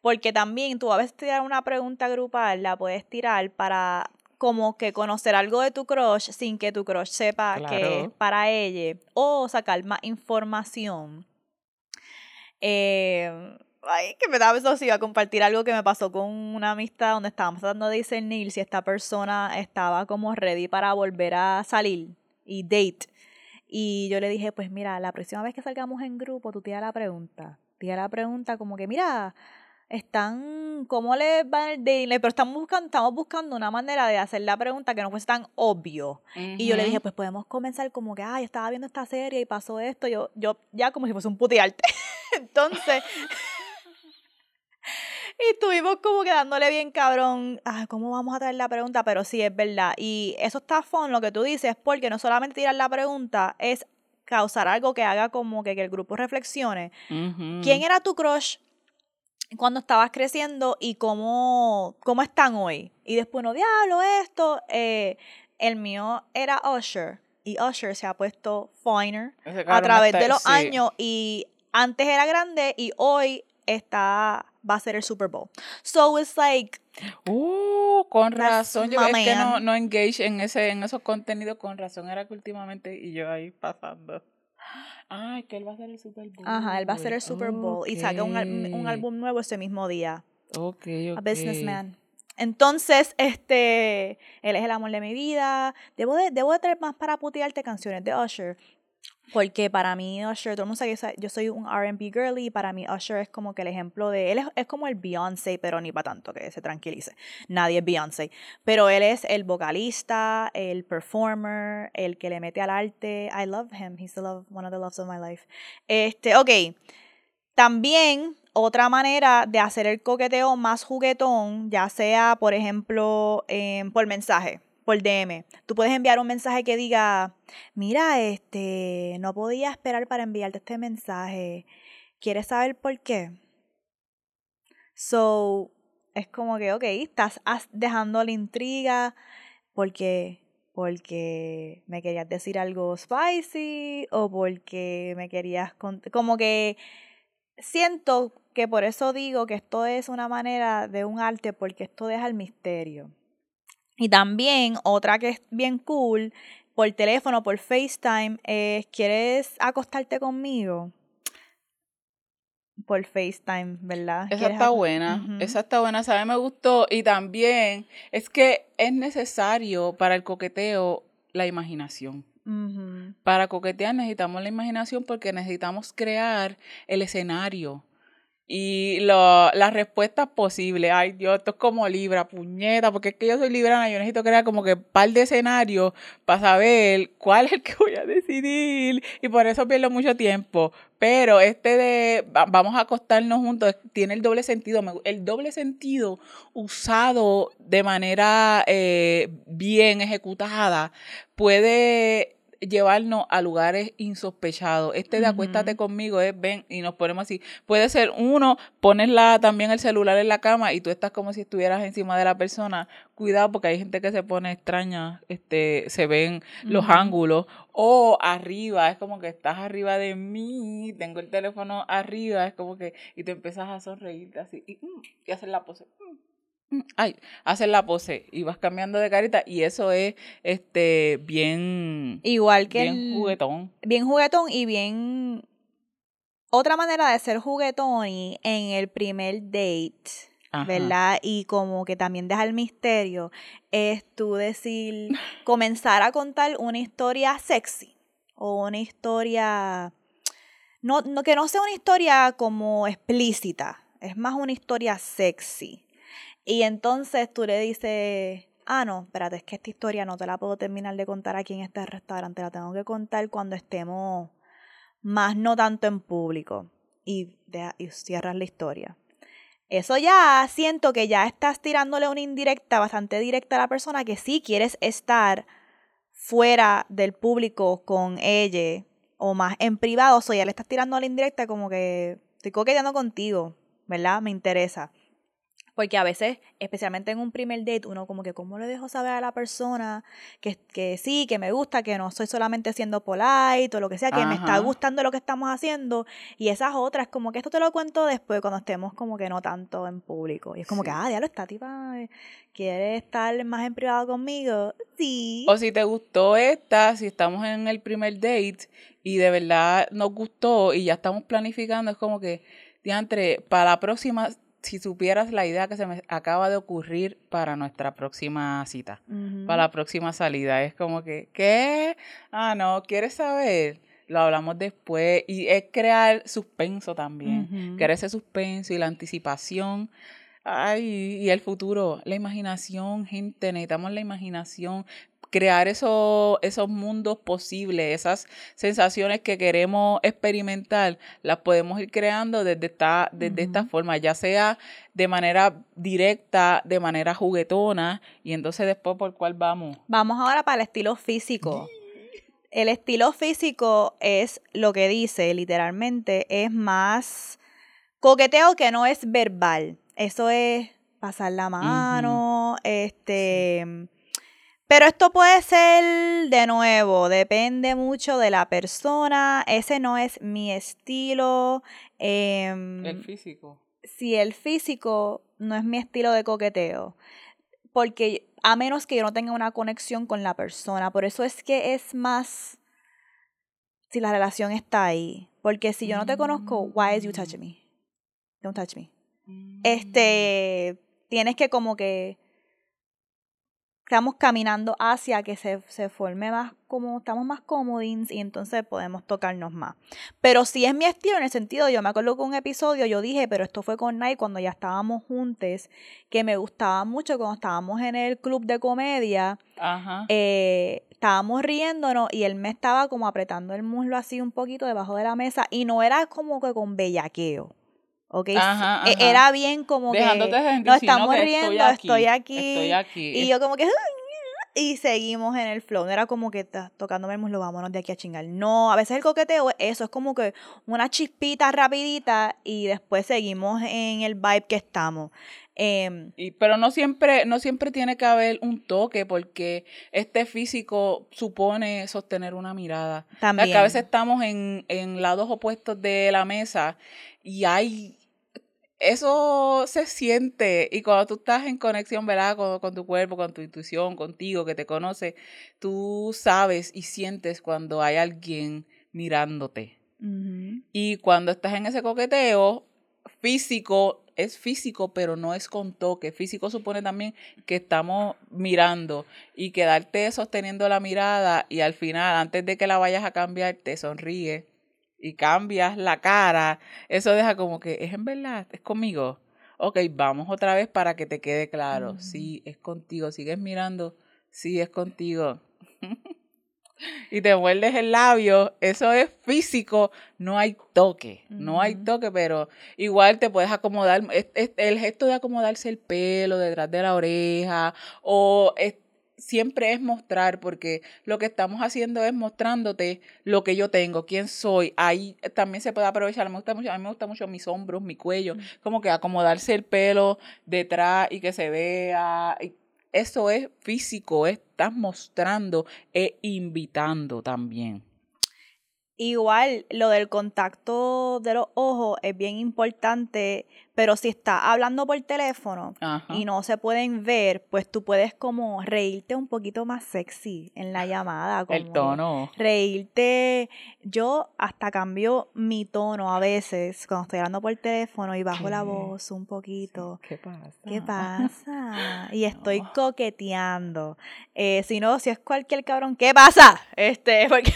porque también tú a veces tirar una pregunta grupal, la puedes tirar para como que conocer algo de tu crush sin que tu crush sepa que es para ella, o sacar más información. Eh, ay, que me da eso si iba a compartir algo que me pasó con una amistad donde estábamos tratando de discernir si esta persona estaba como ready para volver a salir y date. Y yo le dije, pues mira, la próxima vez que salgamos en grupo, tú tira la pregunta. Tira la pregunta como que, mira, están, ¿cómo les va el dating? Pero estamos buscando, estamos buscando una manera de hacer la pregunta que no fuese tan obvio. Y yo le dije, pues podemos comenzar como que, ay, estaba viendo esta serie y pasó esto. Yo, yo ya como si fuese un putearte. Entonces, y estuvimos como que dándole bien cabrón, ah, ¿cómo vamos a traer la pregunta? Pero sí, es verdad. Y eso está fun, lo que tú dices, porque no solamente tirar la pregunta, es causar algo que haga como que, que el grupo reflexione. ¿Quién era tu crush cuando estabas creciendo y cómo, cómo están hoy? Y después, no, diablo, esto. eh, el mío era Usher. Y Usher se ha puesto finer a través está- de los sí. años. Y antes era grande y hoy está va a ser el Super Bowl. So it's like, Uh, con razón. Yo es que no, no engage en ese, en esos contenidos con razón. Era que últimamente, y yo ahí pasando. Ay, que él va a ser el Super Bowl. ajá, él va a ser el Super Bowl y saca un, un álbum nuevo ese mismo día. Ok, A ok. businessman. Entonces, este, él es el amor de mi vida. Debo de, debo de traer más para putearte canciones de Usher. Porque para mí Usher, todo el mundo sabe que yo soy un R&B girly y para mí Usher es como que el ejemplo de, él es, es como el Beyoncé, pero ni para tanto, que se tranquilice. Nadie es Beyoncé. Pero él es el vocalista, el performer, el que le mete al arte. I love him. He's the love, one of the loves of my life. Este, ok. También otra manera de hacer el coqueteo más juguetón, ya sea, por ejemplo, em, por mensaje, por DM. Tú puedes enviar un mensaje que diga, mira, este, no podía esperar para enviarte este mensaje. ¿Quieres saber por qué? So, es como que, ok, estás dejando la intriga porque porque me querías decir algo spicy o porque me querías como que siento que por eso digo que esto es una manera de un arte porque esto deja el misterio. Y también otra que es bien cool, por teléfono, por FaceTime, es ¿quieres acostarte conmigo? Por FaceTime, ¿verdad? Esa ¿Quieres está buena, esa está buena, esa me gustó y también es que es necesario para el coqueteo la imaginación. Para coquetear necesitamos la imaginación porque necesitamos crear el escenario y lo, las respuestas posibles. Ay, Dios, esto es como Libra, puñeta, porque es que yo soy librana, yo necesito crear como que un par de escenarios para saber cuál es el que voy a decidir y por eso pierdo mucho tiempo. Pero este de va- vamos a acostarnos juntos tiene el doble sentido, el doble sentido usado de manera eh, bien ejecutada puede llevarnos a lugares insospechados. Este de acuéstate conmigo es ven y nos ponemos así. Puede ser uno, pones la, también el celular en la cama y tú estás como si estuvieras encima de la persona. Cuidado porque hay gente que se pone extraña, este, se ven los ángulos. O arriba, es como que estás arriba de mí, tengo el teléfono arriba, es como que, y te empiezas a sonreír así, y, mm, y hacer la pose. Ay, hacer la pose y vas cambiando de carita y eso es este bien Igual que bien el- juguetón. bien juguetón y bien otra manera de ser juguetón y en el primer date, Ajá. ¿verdad? Y como que también deja el misterio, es tú decir, comenzar a contar una historia sexy o una historia no, no, que no sea una historia como explícita, es más una historia sexy. Y entonces tú le dices, ah, no, espérate, es que esta historia no te la puedo terminar de contar aquí en este restaurante, la tengo que contar cuando estemos más no tanto en público. Y, y cierras la historia. Eso ya siento que ya estás tirándole una indirecta bastante directa a la persona que sí quieres estar fuera del público con ella o más en privado, o ya le estás tirando la indirecta como que estoy coqueteando contigo, ¿verdad? Me interesa. Porque a veces, especialmente en un primer date, uno como que, ¿cómo le dejo saber a la persona que, que sí, que me gusta, que no soy solamente siendo polite o lo que sea, que me está gustando lo que estamos haciendo? Y esas otras, como que esto te lo cuento después, cuando estemos como que no tanto en público. Y es como que, ah, ya lo está, tipa, ¿quiere estar más en privado conmigo? Sí. O si te gustó esta, si estamos en el primer date y de verdad nos gustó y ya estamos planificando, es como que, diantre, para la próxima si supieras la idea que se me acaba de ocurrir para nuestra próxima cita, para la próxima salida, es como que, ¿qué? Ah, no, ¿quieres saber? Lo hablamos después y es crear suspenso también, crear ese suspenso y la anticipación. Ay, y el futuro, la imaginación, gente, necesitamos la imaginación, crear esos, esos mundos posibles, esas sensaciones que queremos experimentar, las podemos ir creando desde esta, desde esta forma, ya sea de manera directa, de manera juguetona, y entonces después por cuál vamos. Vamos ahora para el estilo físico. El estilo físico es lo que dice literalmente, es más coqueteo que no es verbal. Eso es pasar la mano, este pero esto puede ser, de nuevo, depende mucho de la persona. Ese no es mi estilo. Em, el físico. Si el físico no es mi estilo de coqueteo. Porque a menos que yo no tenga una conexión con la persona. Por eso es que es más si la relación está ahí. Porque si yo no te conozco, why is you touching me? Don't touch me. Mm. Este, tienes que como que estamos caminando hacia que se, se forme más como, estamos más cómodos y entonces podemos tocarnos más. Pero si es mi estilo en el sentido, yo me acuerdo que un episodio yo dije, pero esto fue con Nike cuando ya estábamos juntos, que me gustaba mucho cuando estábamos en el club de comedia, eh, estábamos riéndonos y él me estaba como apretando el muslo así un poquito debajo de la mesa y no era como que con bellaqueo. ¿Ok? E, era bien como que no estamos riendo, estoy aquí, Y yo como que y seguimos en el flow. No era como que tocándome el muslo, vámonos de aquí a chingar. No, a veces el coqueteo, eso es como que una chispita rapidita y después seguimos en el vibe que estamos. Em, y, pero no siempre, no siempre tiene que haber un toque porque este físico supone sostener una mirada. También. a veces estamos en, en lados opuestos de la mesa y hay eso se siente y cuando tú estás en conexión, ¿verdad? Con, con, tu cuerpo, con tu intuición, contigo, que te conoce, tú sabes y sientes cuando hay alguien mirándote. Y cuando estás en ese coqueteo físico, es físico, pero no es con toque. Físico supone también que estamos mirando y quedarte sosteniendo la mirada y al final, antes de que la vayas a cambiar, te sonríe y cambias la cara, eso deja como que es en verdad, es conmigo. Ok, vamos otra vez para que te quede claro. Sí, es contigo. Sigues mirando. Sí, es contigo. y te muerdes el labio. Eso es físico. No hay toque. No hay toque, pero igual te puedes acomodar. el gesto de acomodarse el pelo detrás de la oreja o siempre es mostrar, porque lo que estamos haciendo es mostrándote lo que yo tengo, quién soy. Ahí también se puede aprovechar. Me gusta mucho, a mí me gusta mucho mis hombros, mi cuello, como que acomodarse el pelo detrás y que se vea. Eso es físico, estás mostrando e invitando también. Igual lo del contacto de los ojos es bien importante, pero si está hablando por teléfono y no se pueden ver, pues tú puedes como reírte un poquito más sexy en la llamada. Como El tono. Reírte. Yo hasta cambio mi tono a veces cuando estoy hablando por teléfono y bajo la voz un poquito. ¿Qué pasa? ¿Qué pasa? Y estoy coqueteando. Eh, si no, si es cualquier cabrón, ¿qué pasa? Este, porque...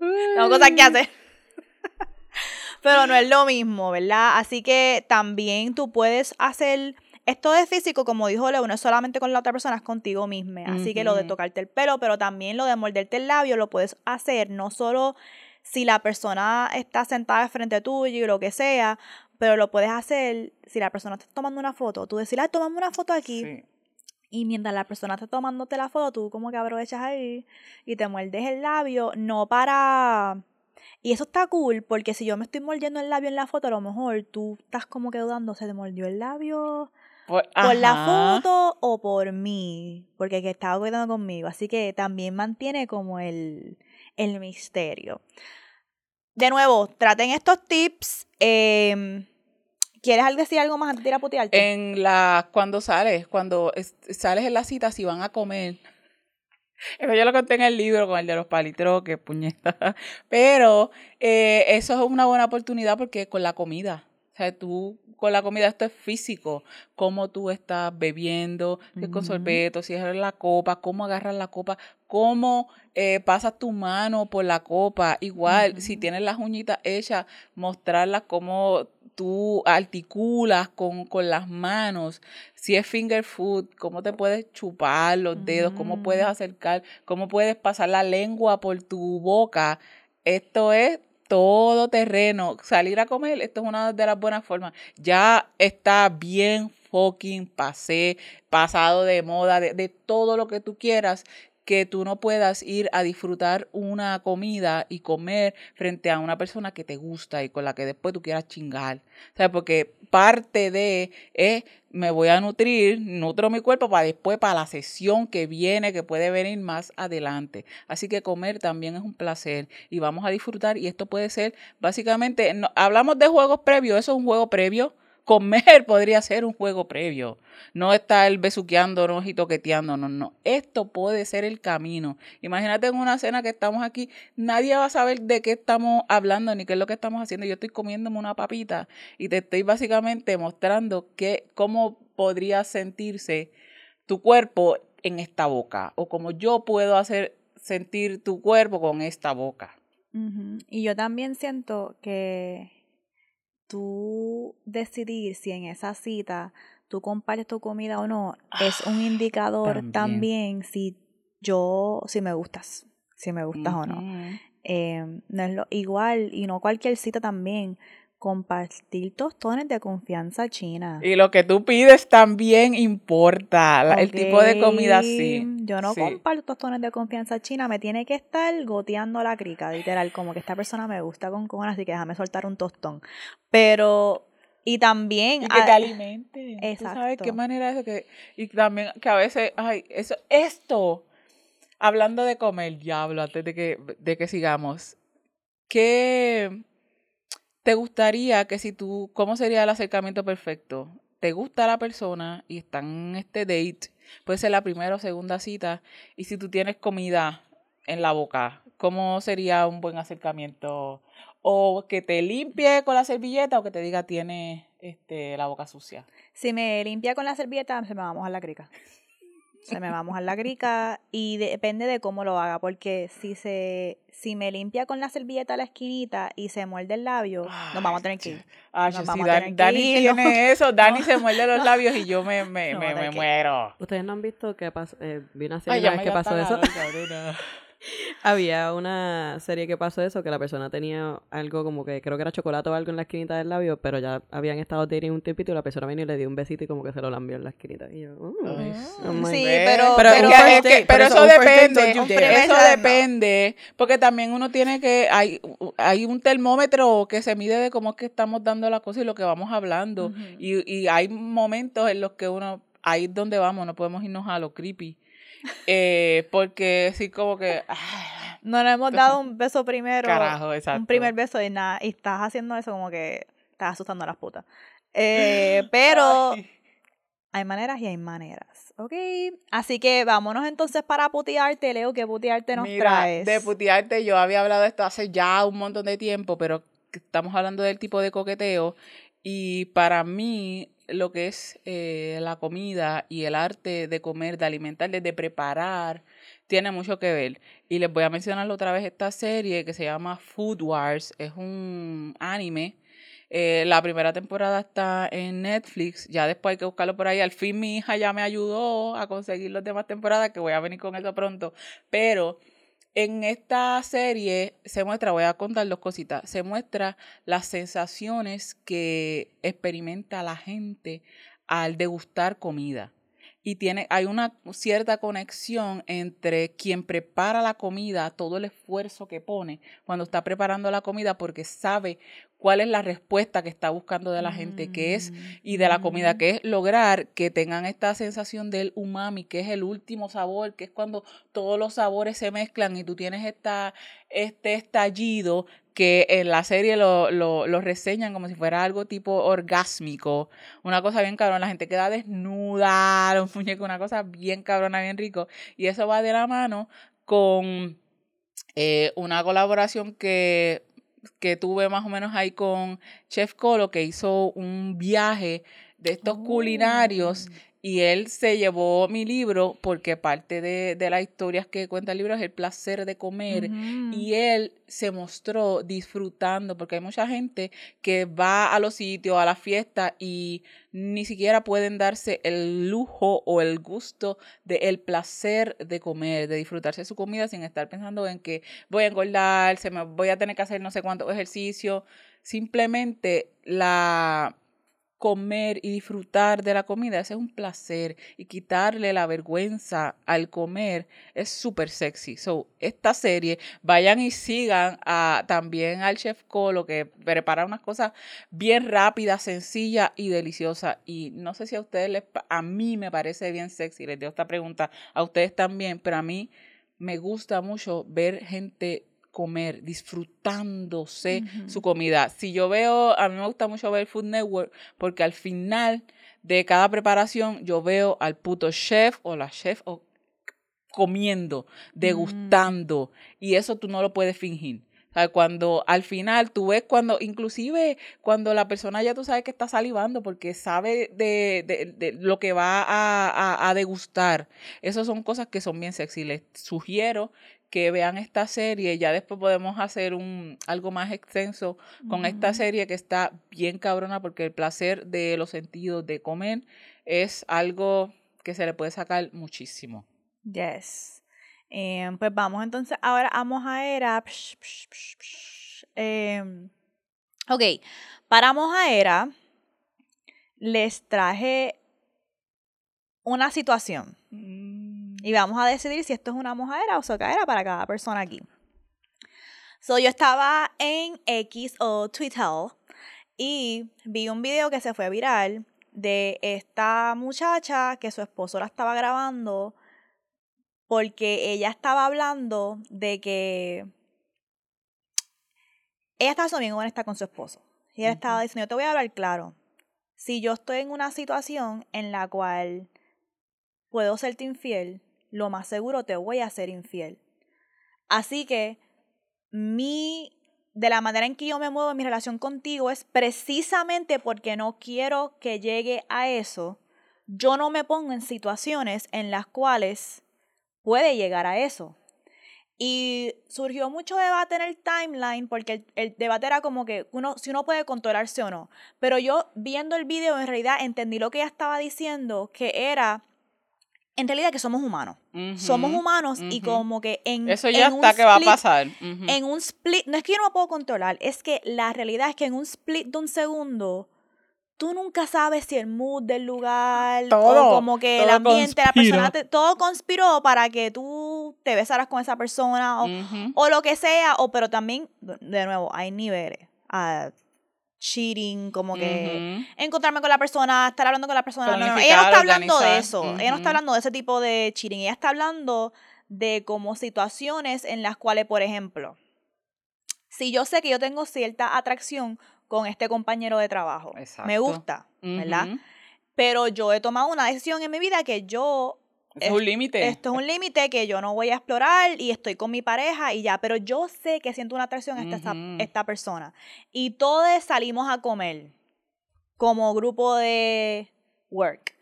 Tengo cosas que hacer. Pero no es lo mismo, ¿verdad? Así que también tú puedes hacer. Esto de físico, como dijo Leo, no es solamente con la otra persona, es contigo misma. Así que lo de tocarte el pelo, pero también lo de morderte el labio, lo puedes hacer no solo si la persona está sentada frente tuyo y lo que sea, pero lo puedes hacer si la persona está tomando una foto. Tú decir, ah, tomame una foto aquí. Sí. Y mientras la persona está tomándote la foto, tú como que aprovechas ahí y te muerdes el labio, no para... Y eso está cool, porque si yo me estoy mordiendo el labio en la foto, a lo mejor tú estás como que dudando, ¿se te mordió el labio Por, por la foto o por mí? Porque que estaba cuidando conmigo. Así que también mantiene como el, el misterio. De nuevo, traten estos tips. em, ¿Quieres decir algo más antes de ir a putearte? En la, cuando sales, cuando es- sales en la cita, si van a comer. Eso yo lo conté en el libro con el de los palitroques, puñeta. Pero eh, eso es una buena oportunidad porque con la comida. O sea, tú con la comida esto es físico. Cómo tú estás bebiendo, si es con sorbeto, si es la copa, cómo agarras la copa, cómo eh, pasas tu mano por la copa. Igual, si tienes las uñitas hechas, mostrarlas cómo tú articulas con, con las manos. Si es finger food, cómo te puedes chupar los dedos, cómo puedes Mm. acercar, cómo puedes pasar la lengua por tu boca. Esto es todo terreno. Salir a comer, esto es una de las buenas formas. Ya está bien fucking pasé, pasado de moda, de, de todo lo que tú quieras, que tú no puedas ir a disfrutar una comida y comer frente a una persona que te gusta y con la que después tú quieras chingar. Sea, porque parte de es me voy a nutrir, nutro mi cuerpo para después, para la sesión que viene, que puede venir más adelante. Así que comer también es un placer y vamos a disfrutar y esto puede ser básicamente, no- hablamos de juegos previos, eso es un juego previo. Comer podría ser un juego previo, no estar besuqueándonos y toqueteándonos, no. Esto puede ser el camino. Imagínate en una cena que estamos aquí, nadie va a saber de qué estamos hablando ni qué es lo que estamos haciendo. Yo estoy comiéndome una papita y te estoy básicamente mostrando que, cómo podría sentirse tu cuerpo en esta boca o cómo yo puedo hacer sentir tu cuerpo con esta boca. Y yo también siento que tú decidir si en esa cita tú compartes tu comida o no es un indicador también. también, si yo, si me gustas, si me gustas o no. Eh, no es lo, igual, y no cualquier cita también, compartir tostones de confianza china. Y lo que tú pides también importa, el tipo de comida sí. Yo no sí. comparto tostones de confianza china, me tiene que estar goteando la crica, literal, como que esta persona me gusta con cojones, así que déjame soltar un tostón. Pero, y también... Y que te alimente. ¿Tú sabes qué Exacto. manera es eso? Que, y también que a veces, ay, eso, esto, hablando de comer, diablo, antes de que, de que sigamos, ¿qué te gustaría que si tú, cómo sería el acercamiento perfecto? ¿Te gusta la persona y están en este date? Puede ser la primera o segunda cita. Y si tú tienes comida en la boca, ¿cómo sería un buen acercamiento? O que te limpie con la servilleta o que te diga tiene este, la boca sucia. Si me limpia con la servilleta, se me va a la crica. Se me va a mojar la crica y depende de cómo lo haga, porque si se si me limpia con la servilleta la esquinita y se muerde el labio, nos vamos a tener que ir. Ay, Nos sí, vamos a Dani, tener que Dani ir, ¿no? tiene eso. Dani se muerde los labios y yo me, me, No, me, me que- muero. Ustedes no han visto que pasó, eh, vi una serie Ay, vez me que pasó eso. Había una serie que pasó eso, que la persona tenía algo como que creo que era chocolate o algo en la esquinita del labio, pero ya habían estado dating un tiempito y la persona vino y le dio un besito y como que se lo lambió en la esquinita. Y yo, Oh my Sí, pero- Pero es que- pero eso depende, eso date, depende, porque también uno tiene que, hay, hay un termómetro que se mide de cómo es que estamos dando las cosas y lo que vamos hablando, y, y hay momentos en los que uno, ahí es donde vamos, no podemos irnos a lo creepy, eh, porque sí como que, ay, No nos hemos dado un beso primero. carajo, exacto. un primer beso y nada, y estás haciendo eso como que estás asustando a las putas. Eh, pero Ay. hay maneras y hay maneras, ¿ok? Así que vámonos entonces para putearte, Leo, ¿qué putearte nos Mira, traes? de putearte, yo había hablado de esto hace ya un montón de tiempo, pero que estamos hablando del tipo de coqueteo. Y para mí, lo que es eh, la comida y el arte de comer, de alimentar, de preparar tiene mucho que ver. Y les voy a mencionar otra vez esta serie que se llama Food Wars. Es un anime. Eh, la primera temporada está en Netflix. Ya después hay que buscarlo por ahí. Al fin mi hija ya me ayudó a conseguir las demás temporadas, que voy a venir con eso pronto. Pero en esta serie se muestra, voy a contar dos cositas, se muestra las sensaciones que experimenta la gente al degustar comida. Y tiene, hay una cierta conexión entre quien prepara la comida, todo el esfuerzo que pone cuando está preparando la comida, porque sabe cuál es la respuesta que está buscando de la gente, que es, y de la comida, que es lograr que tengan esta sensación del umami, que es el último sabor, que es cuando todos los sabores se mezclan y tú tienes esta, este estallido que en la serie lo, lo, lo, reseñan como si fuera algo tipo orgásmico, una cosa bien cabrona, la gente queda desnuda, un muñeco, una cosa bien cabrona, bien rico, y eso va de la mano con eh, una colaboración que, que tuve más o menos ahí con Chef Colo, que hizo un viaje de estos culinarios Oh. Y él se llevó mi libro porque parte de, de las historias que cuenta el libro es el placer de comer y él se mostró disfrutando porque hay mucha gente que va a los sitios, a la fiesta y ni siquiera pueden darse el lujo o el gusto del el placer de comer, de disfrutarse su comida sin estar pensando en que voy a engordar, se me voy a tener que hacer no sé cuánto ejercicio. Simplemente la comer y disfrutar de la comida, ese es un placer y quitarle la vergüenza al comer es súper sexy. So, esta serie, vayan y sigan a, también al Chef Colo que prepara unas cosas bien rápidas, sencillas y deliciosas. Y no sé si a ustedes les, a mí me parece bien sexy, les doy esta pregunta a ustedes también, pero a mí me gusta mucho ver gente comer, disfrutándose su comida. Si yo veo, a mí me gusta mucho ver Food Network porque al final de cada preparación yo veo al puto chef o la chef o comiendo, degustando y eso tú no lo puedes fingir. O sea, cuando al final tú ves cuando, inclusive cuando la persona ya tú sabes que está salivando porque sabe de, de- de lo que va a, a- a degustar. Esas son cosas que son bien sexy. Les sugiero que vean esta serie. Ya después podemos hacer un algo más extenso con esta serie que está bien cabrona porque el placer de los sentidos de comer es algo que se le puede sacar muchísimo. Yes. Em, pues vamos entonces ahora a Mojaera. Psh, psh, psh, psh. Em, ok, para Mojaera les traje una situación y vamos a decidir si esto es una mojaera o socaera para cada persona aquí. So, yo estaba en X o Twitter y vi un video que se fue viral de esta muchacha que su esposo la estaba grabando porque ella estaba hablando de que ella estaba siendo bien honesta con su esposo. Y ella estaba diciendo, yo te voy a hablar claro. Si yo estoy en una situación en la cual puedo serte infiel, lo más seguro te voy a ser infiel. Así que mi de la manera en que yo me muevo en mi relación contigo es precisamente porque no quiero que llegue a eso. Yo no me pongo en situaciones en las cuales puede llegar a eso. Y surgió mucho debate en el timeline porque el, el debate era como que uno, si uno puede controlarse o no. Pero yo viendo el video en realidad entendí lo que ella estaba diciendo, que era en realidad que somos humanos. Somos humanos y ujú. como que en, Eso ya en un está que va a pasar. En un split, no es que yo no me puedo controlar, es que la realidad es que en un split de un segundo, tú nunca sabes si el mood del lugar Todo, o como que el ambiente, la persona, te- todo conspiró para que tú te besaras con esa persona o, o lo que sea, o pero también, de nuevo, hay niveles. Cheating, como que encontrarme con la persona, estar hablando con la persona. No, no, Ella no está hablando de eso. Ella no está hablando de ese tipo de cheating. Ella está hablando de como situaciones en las cuales, por ejemplo, si yo sé que yo tengo cierta atracción con este compañero de trabajo, me gusta, ¿verdad? Pero yo he tomado una decisión en mi vida que yo Es un límite. esto es un límite que yo no voy a explorar y estoy con mi pareja y ya, pero yo sé que siento una atracción a esta, esta persona. Y todos salimos a comer como grupo de work.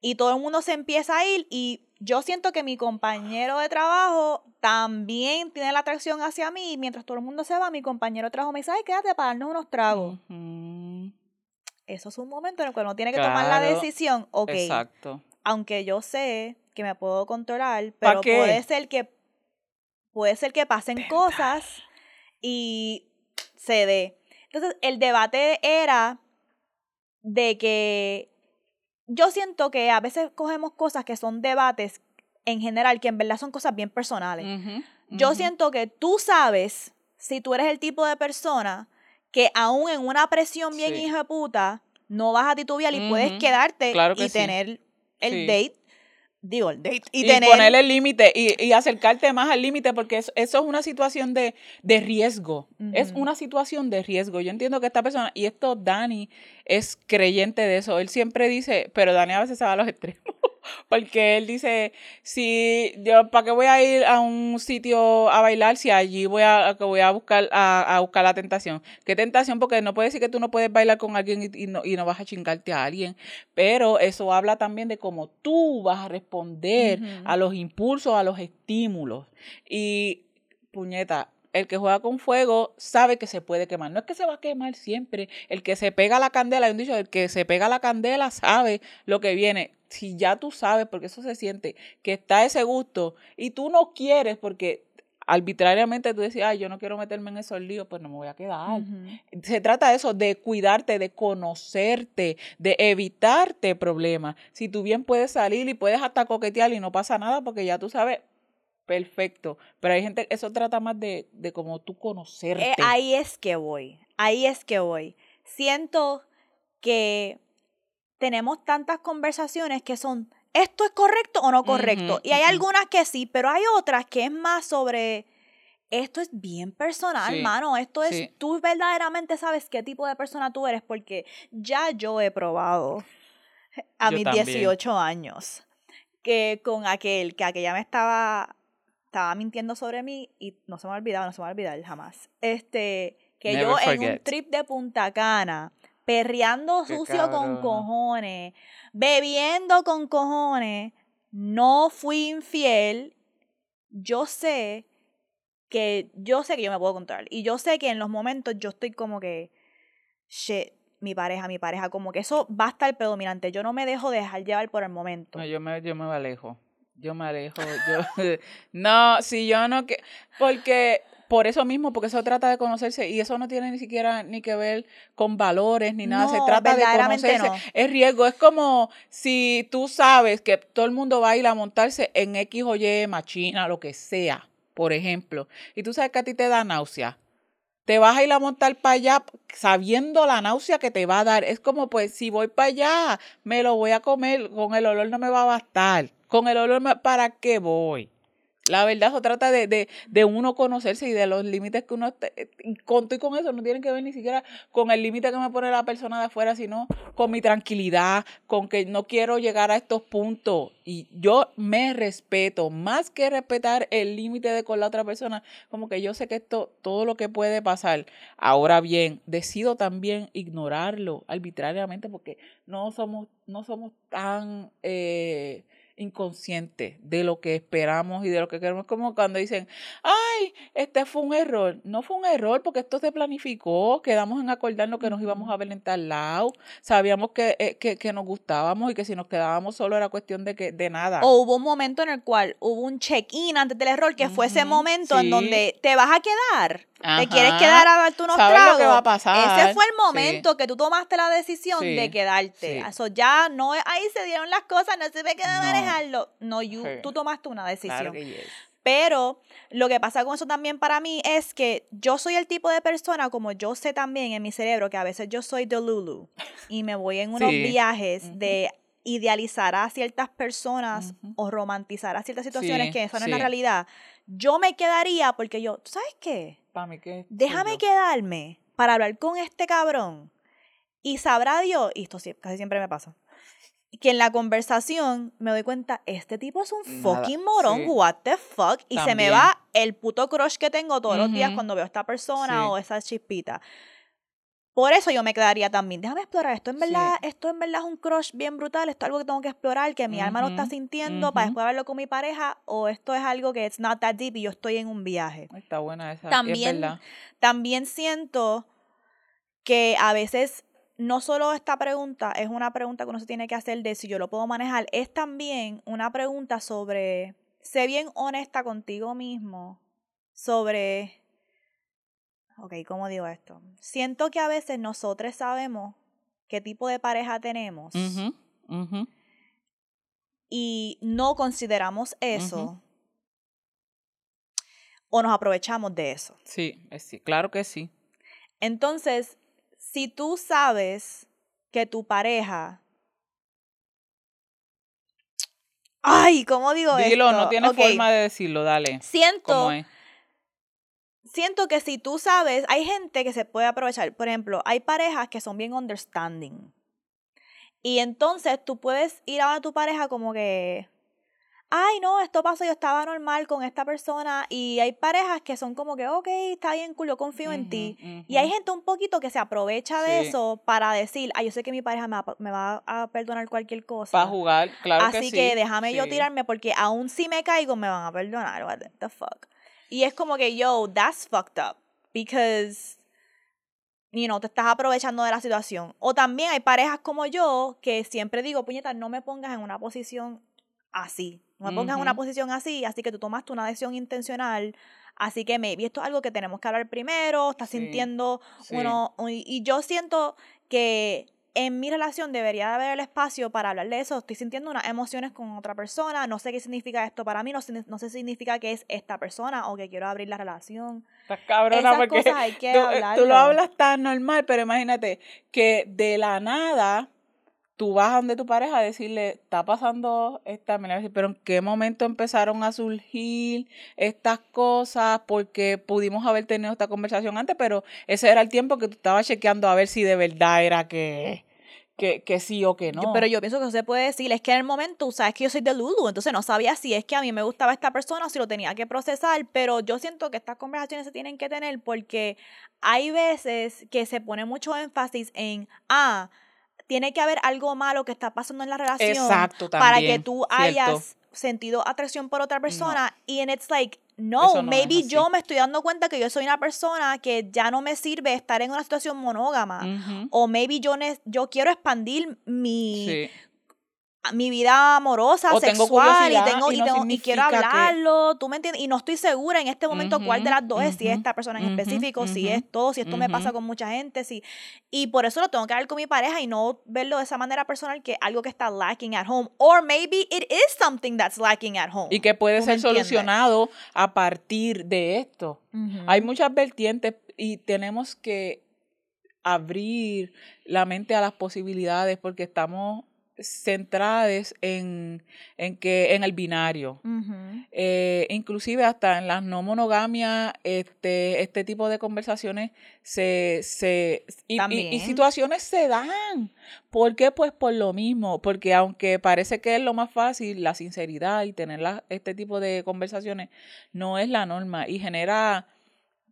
Y todo el mundo se empieza a ir y yo siento que mi compañero de trabajo también tiene la atracción hacia mí. y Mientras todo el mundo se va, mi compañero de trabajo me dice, ay, quédate para darnos unos tragos. Eso es un momento en el cual uno tiene que tomar la decisión. Ok, Exacto. aunque yo sé que me puedo controlar, ¿Pa pero qué? puede ser que puede ser que pasen cosas y se dé. Entonces, el debate era de que yo siento que a veces cogemos cosas que son debates en general, que en verdad son cosas bien personales. Yo siento que tú sabes si tú eres el tipo de persona que aún en una presión bien Sí. hijo de puta, no vas a titubear y puedes quedarte Claro y sí. tener el Sí. date, digo, y, Y, tener... ponerle el límite y, y acercarte más al límite porque eso, eso es una situación de, de riesgo. Es una situación de riesgo. Yo entiendo que esta persona, y esto Dani es creyente de eso, él siempre dice, pero Dani a veces se va a los extremos. Porque él dice, si yo, ¿para qué voy a ir a un sitio a bailar si allí voy a, que voy a buscar a, a buscar la tentación? ¿Qué tentación? Porque no puede decir que tú no puedes bailar con alguien y, y no, y no vas a chingarte a alguien. Pero eso habla también de cómo tú vas a responder a los impulsos, a los estímulos. Y, puñeta, el que juega con fuego sabe que se puede quemar. No es que se va a quemar siempre. El que se pega a la candela, hay un dicho, el que se pega a la candela sabe lo que viene. Si ya tú sabes, porque eso se siente, que está ese gusto y tú no quieres porque arbitrariamente tú decías, ay, yo no quiero meterme en esos líos, pues no me voy a quedar. Se trata de eso, de cuidarte, de conocerte, de evitarte problemas. Si tú bien puedes salir y puedes hasta coquetear y no pasa nada porque ya tú sabes, perfecto. Pero hay gente, eso trata más de, de como tú conocerte. Eh, ahí es que voy, ahí es que voy. Siento que tenemos tantas conversaciones que son, ¿esto es correcto o no correcto? Y hay algunas que sí, pero hay otras que es más sobre, esto es bien personal, Sí, mano, esto es, sí. tú verdaderamente sabes qué tipo de persona tú eres, porque ya yo he probado a Yo mis también. 18 años que con aquel, que aquella me estaba, estaba mintiendo sobre mí y no se me ha olvidado, no se me va a olvidar jamás. Este, que Never yo en un trip de Punta Cana, perreando Qué sucio con cojones, bebiendo con cojones, no fui infiel, yo sé que yo sé que yo me puedo controlar y yo sé que en los momentos yo estoy como que shit, mi pareja, mi pareja, como que eso va a estar predominante. Yo no me dejo dejar llevar por el momento. No, yo me, yo me alejo. Yo me alejo. Yo, no, si yo no que. Porque, por eso mismo, porque eso trata de conocerse y eso no tiene ni siquiera ni que ver con valores ni nada. se trata de conocerse. no. Es riesgo. Es como si tú sabes que todo el mundo va a ir a montarse en X o Y, machina, lo que sea, por ejemplo. Y tú sabes que a ti te da náusea. Te vas a ir a montar para allá sabiendo la náusea que te va a dar. Es como, pues, si voy para allá, me lo voy a comer. Con el olor no me va a bastar. Con el olor, ¿para qué voy? La verdad, se trata de, de, de uno conocerse y de los límites que uno... te- y con y con eso no tienen que ver ni siquiera con el límite que me pone la persona de afuera, sino con mi tranquilidad, con que no quiero llegar a estos puntos. Y yo me respeto, más que respetar el límite de con la otra persona, como que yo sé que esto, todo lo que puede pasar. Ahora bien, decido también ignorarlo arbitrariamente porque no somos, no somos tan eh, inconscientes de lo que esperamos y de lo que queremos. Como cuando dicen, ay, este fue un error. No fue un error porque esto se planificó, quedamos en acordarnos que nos íbamos a ver en tal lado, sabíamos que, eh, que, que nos gustábamos y que si nos quedábamos solo era cuestión de que de nada. O hubo un momento en el cual hubo un check-in antes del error, que fue ese momento en donde te vas a quedar. Te quieres quedar a darte unos Sabes lo tragos. que va a pasar. Ese fue el Sí. momento que tú tomaste la decisión Sí, de quedarte. sí. Eso ya no es, ahí se dieron las cosas, no se ve que No. manejarlo. No, you- tú tomaste una decisión. Claro que yes. Pero lo que pasa con eso también para mí es que yo soy el tipo de persona, como yo sé también en mi cerebro, que a veces yo soy de Lulu y me voy en unos viajes de idealizar a ciertas personas o romantizar a ciertas situaciones Sí, que eso no es la sí. realidad. Yo me quedaría porque yo, ¿tú sabes qué? Mí Déjame yo. quedarme para hablar con este cabrón. Y sabrá Dios, y esto casi siempre me pasa, que en la conversación me doy cuenta, este tipo es un Nada, fucking morón, sí. what the fuck, y se me va el puto crush que tengo todos los días cuando veo a esta persona Sí. o esa chispita. Por eso yo me quedaría también, déjame explorar, esto en Sí. verdad, esto en verdad es un crush bien brutal, esto es algo que tengo que explorar, que mi alma lo está sintiendo para después hablarlo con mi pareja, o esto es algo que it's not that deep y yo estoy en un viaje. Está buena esa. es También, también siento que a veces no solo esta pregunta es una pregunta que uno se tiene que hacer de si yo lo puedo manejar, es también una pregunta sobre, sé bien honesta contigo mismo, sobre, ok, ¿cómo digo esto? Siento que a veces nosotros sabemos qué tipo de pareja tenemos y no consideramos eso o nos aprovechamos de eso. Sí, sí, claro que sí. Entonces, si tú sabes que tu pareja... Ay, ¿cómo digo Dilo, esto? no tienes Ok, forma de decirlo, dale. Siento, ¿Cómo es? Siento que si tú sabes, hay gente que se puede aprovechar. Por ejemplo, hay parejas que son bien understanding. Y entonces tú puedes ir a tu pareja como que, ay, no, esto pasó, yo estaba normal con esta persona. Y hay parejas que son como que, ok, está bien, cool, yo confío en ti. Y hay gente un poquito que se aprovecha de Sí. eso para decir, ay, yo sé que mi pareja me va, me va a perdonar cualquier cosa. Para jugar, claro Así que que, sí. déjame yo tirarme porque aún si me caigo me van a perdonar. What the fuck. Y es como que, yo, that's fucked up. Because, you know, te estás aprovechando de la situación. O también hay parejas como yo que siempre digo, puñeta, no me pongas en una posición así. No me pongas en una posición así, así que tú tomaste una decisión intencional. Así que maybe esto es algo que tenemos que hablar primero. Estás Sí, sintiendo sí. uno. Y, y yo siento que en mi relación debería de haber el espacio para hablar de eso. Estoy sintiendo unas emociones con otra persona. No sé qué significa esto para mí. No, sé- no sé si significa que es esta persona o que quiero abrir la relación. Estás cabrona Esas porque cosas hay que tú, eh, tú lo hablas tan normal, pero imagínate que de la nada tú vas donde tu pareja a decirle, está pasando esta, pero en qué momento empezaron a surgir estas cosas, porque pudimos haber tenido esta conversación antes, pero ese era el tiempo que tú estabas chequeando a ver si de verdad era que, que, que sí o que no. Pero yo pienso que se puede decir, es que en el momento, sabes que yo soy de Lulu, entonces no sabía si es que a mí me gustaba esta persona o si lo tenía que procesar, pero yo siento que estas conversaciones se tienen que tener porque hay veces que se pone mucho énfasis en, ah, tiene que haber algo malo que está pasando en la relación Exacto, para que también, tú cierto. hayas sentido atracción por otra persona. Y en it's like no, maybe yo me estoy dando cuenta que yo soy una persona que ya no me sirve estar en una situación monógama. O maybe yo, yo quiero expandir mi, Sí. Mi vida amorosa, O tengo sexual, y, curiosidad tengo, y y, no tengo- y quiero significa que- hablarlo, ¿tú me entiendes? Y no estoy segura en este momento cuál de las dos es, si es ujú, esta persona en ujú, específico, si es todo, si esto me pasa con mucha gente, si... Y por eso lo tengo que hablar con mi pareja y no verlo de esa manera personal que algo que está lacking at home. Or maybe it is something that's lacking at home. Y que puede ¿Tú me ser solucionado a partir de esto. Hay muchas vertientes y tenemos que abrir la mente a las posibilidades porque estamos centradas en, en que en el binario. Eh, inclusive hasta en las no monogamias, este, este tipo de conversaciones se, se y- y, y También. situaciones se dan. ¿Por qué? Pues por lo mismo, porque aunque parece que es lo más fácil, la sinceridad y tener la- este tipo de conversaciones no es la norma y genera,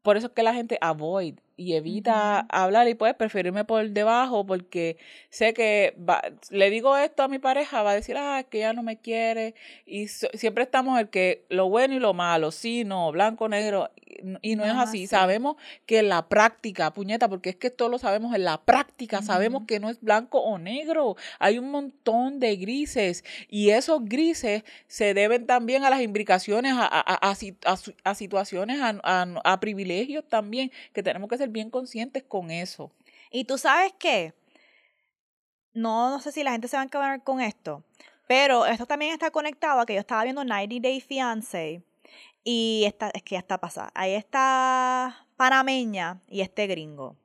por eso es que la gente avoid y evita hablar y pues preferirme por debajo porque sé que va- le digo esto a mi pareja, va a decir, ah, es que ya no me quiere y so- siempre estamos el que lo bueno y lo malo, sí, no, blanco, negro y no- y no, es así. Sabemos que en la práctica, puñeta, porque es que esto lo sabemos en la práctica, sabemos que no es blanco o negro, hay un montón de grises y esos grises se deben también a las imbricaciones, a, a- a- a situaciones, a privilegios también, que tenemos que ser bien conscientes con eso. Y tú sabes qué, no, no sé si la gente se va a encabar con esto, pero esto también está conectado a que yo estaba viendo 90 Day Fiancé y esta, es que ya está pasada. Ahí está panameña y este gringo.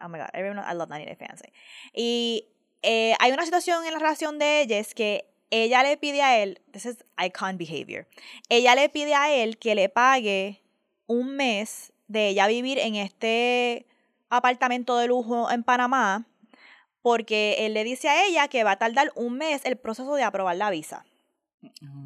Oh my god, everyone, I love 90 Day Fiancé. Y eh, hay una situación en la relación de ellos que ella le pide a él, this is icon behavior, ella le pide a él que le pague un mes de ella vivir en este apartamento de lujo en Panamá porque él le dice a ella que va a tardar un mes el proceso de aprobar la visa.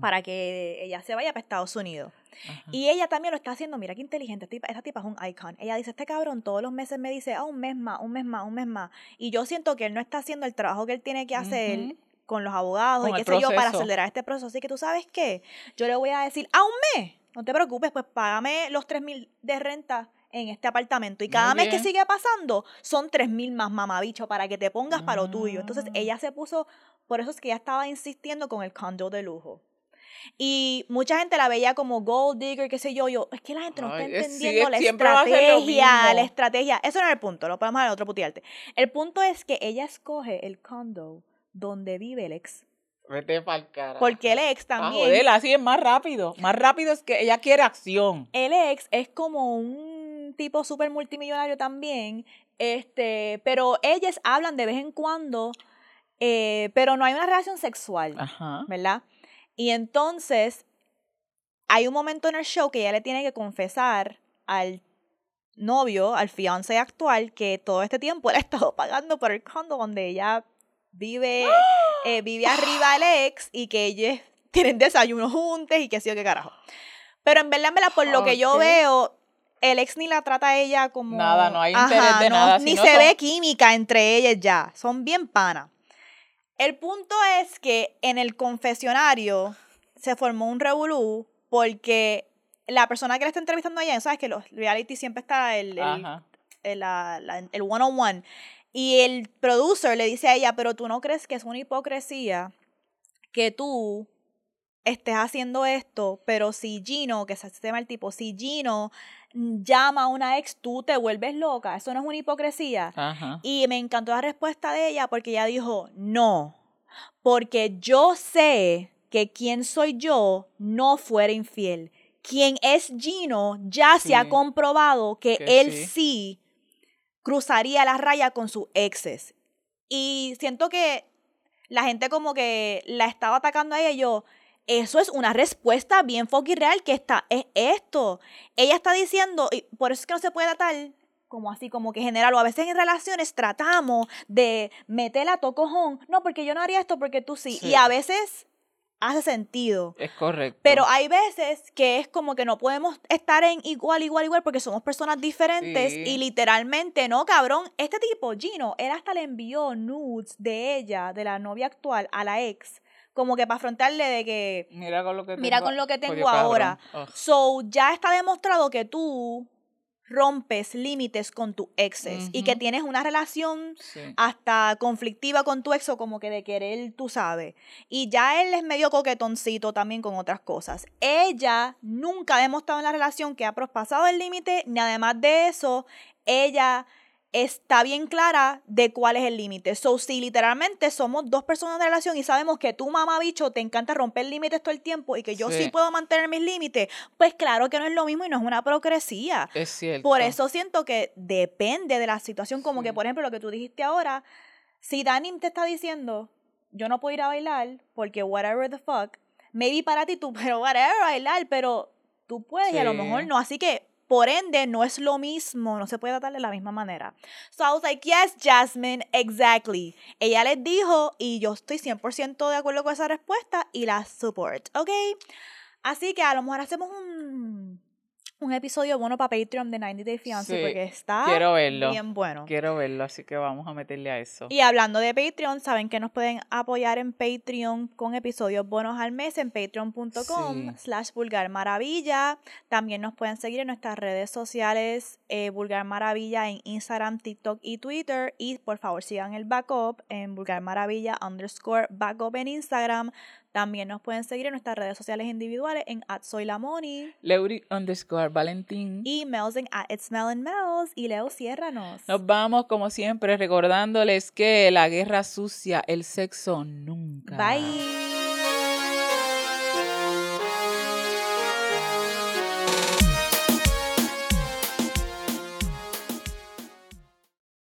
Para que ella se vaya para Estados Unidos. ajá. Y ella también lo está haciendo, mira qué inteligente, esta tipa, esta tipa es un icon. Ella dice, este cabrón todos los meses me dice, ah, un mes más, un mes más, un mes más. Y yo siento que él no está haciendo el trabajo que él tiene que hacer con los abogados Con y qué sé yo para acelerar este proceso. Así que tú sabes qué, yo le voy a decir, a un mes, no te preocupes, pues págame los tres mil de renta en este apartamento. Y cada mes que sigue pasando son tres mil más mamabicho para que te pongas para lo tuyo. Entonces Ah. ella se puso, por eso es que ella estaba insistiendo con el condo de lujo. Y mucha gente la veía como gold digger, qué sé yo, yo, es que la gente no está Ay, es- sí, entendiendo la estrategia, la estrategia. Eso no es el punto, lo podemos dar otro putearte. El punto es que ella escoge el condo donde vive el ex. Vete pa'l carajo. Porque el ex Ah, también. joder, así es más rápido. Más rápido es que ella quiere acción. el ex es como un tipo súper multimillonario también, este, pero ellas hablan de vez en cuando, eh, pero no hay una relación sexual, Ajá. ¿verdad? Y entonces hay un momento en el show que ella le tiene que confesar al novio, al fiance actual, que todo este tiempo él ha estado pagando por el condo donde ella vive, eh, vive arriba del ex y que ellos tienen desayuno juntos y que sí o qué carajo. Pero en verdad, en verdad, por lo que yo veo, el ex ni la trata a ella como... Nada, no hay interés de nada, Ni se son- ve química entre ellas ya. Son bien panas. El punto es que en el confesionario se formó un revolú porque la persona que le está entrevistando a ella, sabes que los reality siempre está el, el, el, la- la- el one-on-one. Y el producer le dice a ella, pero tú no crees que es una hipocresía que tú estés haciendo esto, pero si Gino, que se llama el tipo, si Gino llama a una ex, tú te vuelves loca. Eso no es una hipocresía. Ajá. Y me encantó la respuesta de ella porque ella dijo, no, porque yo sé que quien soy yo no fuera infiel. Quien es Gino ya se ha comprobado que, Que él sí. sí. Cruzaría la raya con sus exes. Y siento que la gente como que la estaba atacando a ella y yo, eso es una respuesta bien fucking real que está, es esto. Ella está diciendo, y por eso es que no se puede tratar como así, como que general, o a veces en relaciones tratamos de meterla a tocojón, no, porque yo no haría esto, porque tú sí. Sí. Y a veces hace sentido. Es correcto. Pero hay veces que es como que no podemos estar en igual, igual, igual porque somos personas diferentes Sí. y literalmente, no, cabrón, este tipo, Gino, él hasta le envió nudes de ella, de la novia actual, a la ex, como que para afrontarle de que, Mira con lo que tengo. mira con lo que tengo ahora. Ugh. So, ya está demostrado que tú rompes límites con tus exes y que tienes una relación Sí. hasta conflictiva con tu ex o como que de querer, tú sabes. Y ya él es medio coquetoncito también con otras cosas. Ella nunca ha demostrado en la relación que ha prospasado el límite, ni además de eso, ella está bien clara de cuál es el límite. So, si literalmente somos dos personas de relación y sabemos que tu mamá bicho te encanta romper límites todo el tiempo y que yo sí, Sí. puedo mantener mis límites, pues claro que no es lo mismo y no es una procresía. Es cierto. Por eso siento que depende de la situación, como que por ejemplo lo que tú dijiste ahora, si Dani te está diciendo, yo no puedo ir a bailar porque whatever the fuck, maybe para ti tú, pero whatever bailar, pero tú puedes y a lo mejor no, así que por ende no es lo mismo, no se puede tratar de la misma manera. So I was like, yes, Jasmine, exactly. Ella les dijo y yo estoy 100% de acuerdo con esa respuesta y la support, ¿ok? Así que a lo mejor hacemos un, un episodio bueno para Patreon de 90 Day Fiancé Sí, porque está quiero verlo. bien bueno. Quiero verlo, así que vamos a meterle a eso. Y hablando de Patreon, saben que nos pueden apoyar en Patreon con episodios bonos al mes en patreon.com Sí. slash vulgar maravilla. También nos pueden seguir en nuestras redes sociales eh, vulgar maravilla en Instagram, TikTok y Twitter. Y por favor sigan el backup en vulgar maravilla underscore backup en Instagram. También nos pueden seguir en nuestras redes sociales individuales en at soy la Moni Leuri underscore Valentín. y Mel's en at it's Mel and Mel's. Y Leo, ciérranos. Nos vamos, como siempre, recordándoles que la guerra sucia, el sexo nunca. Bye.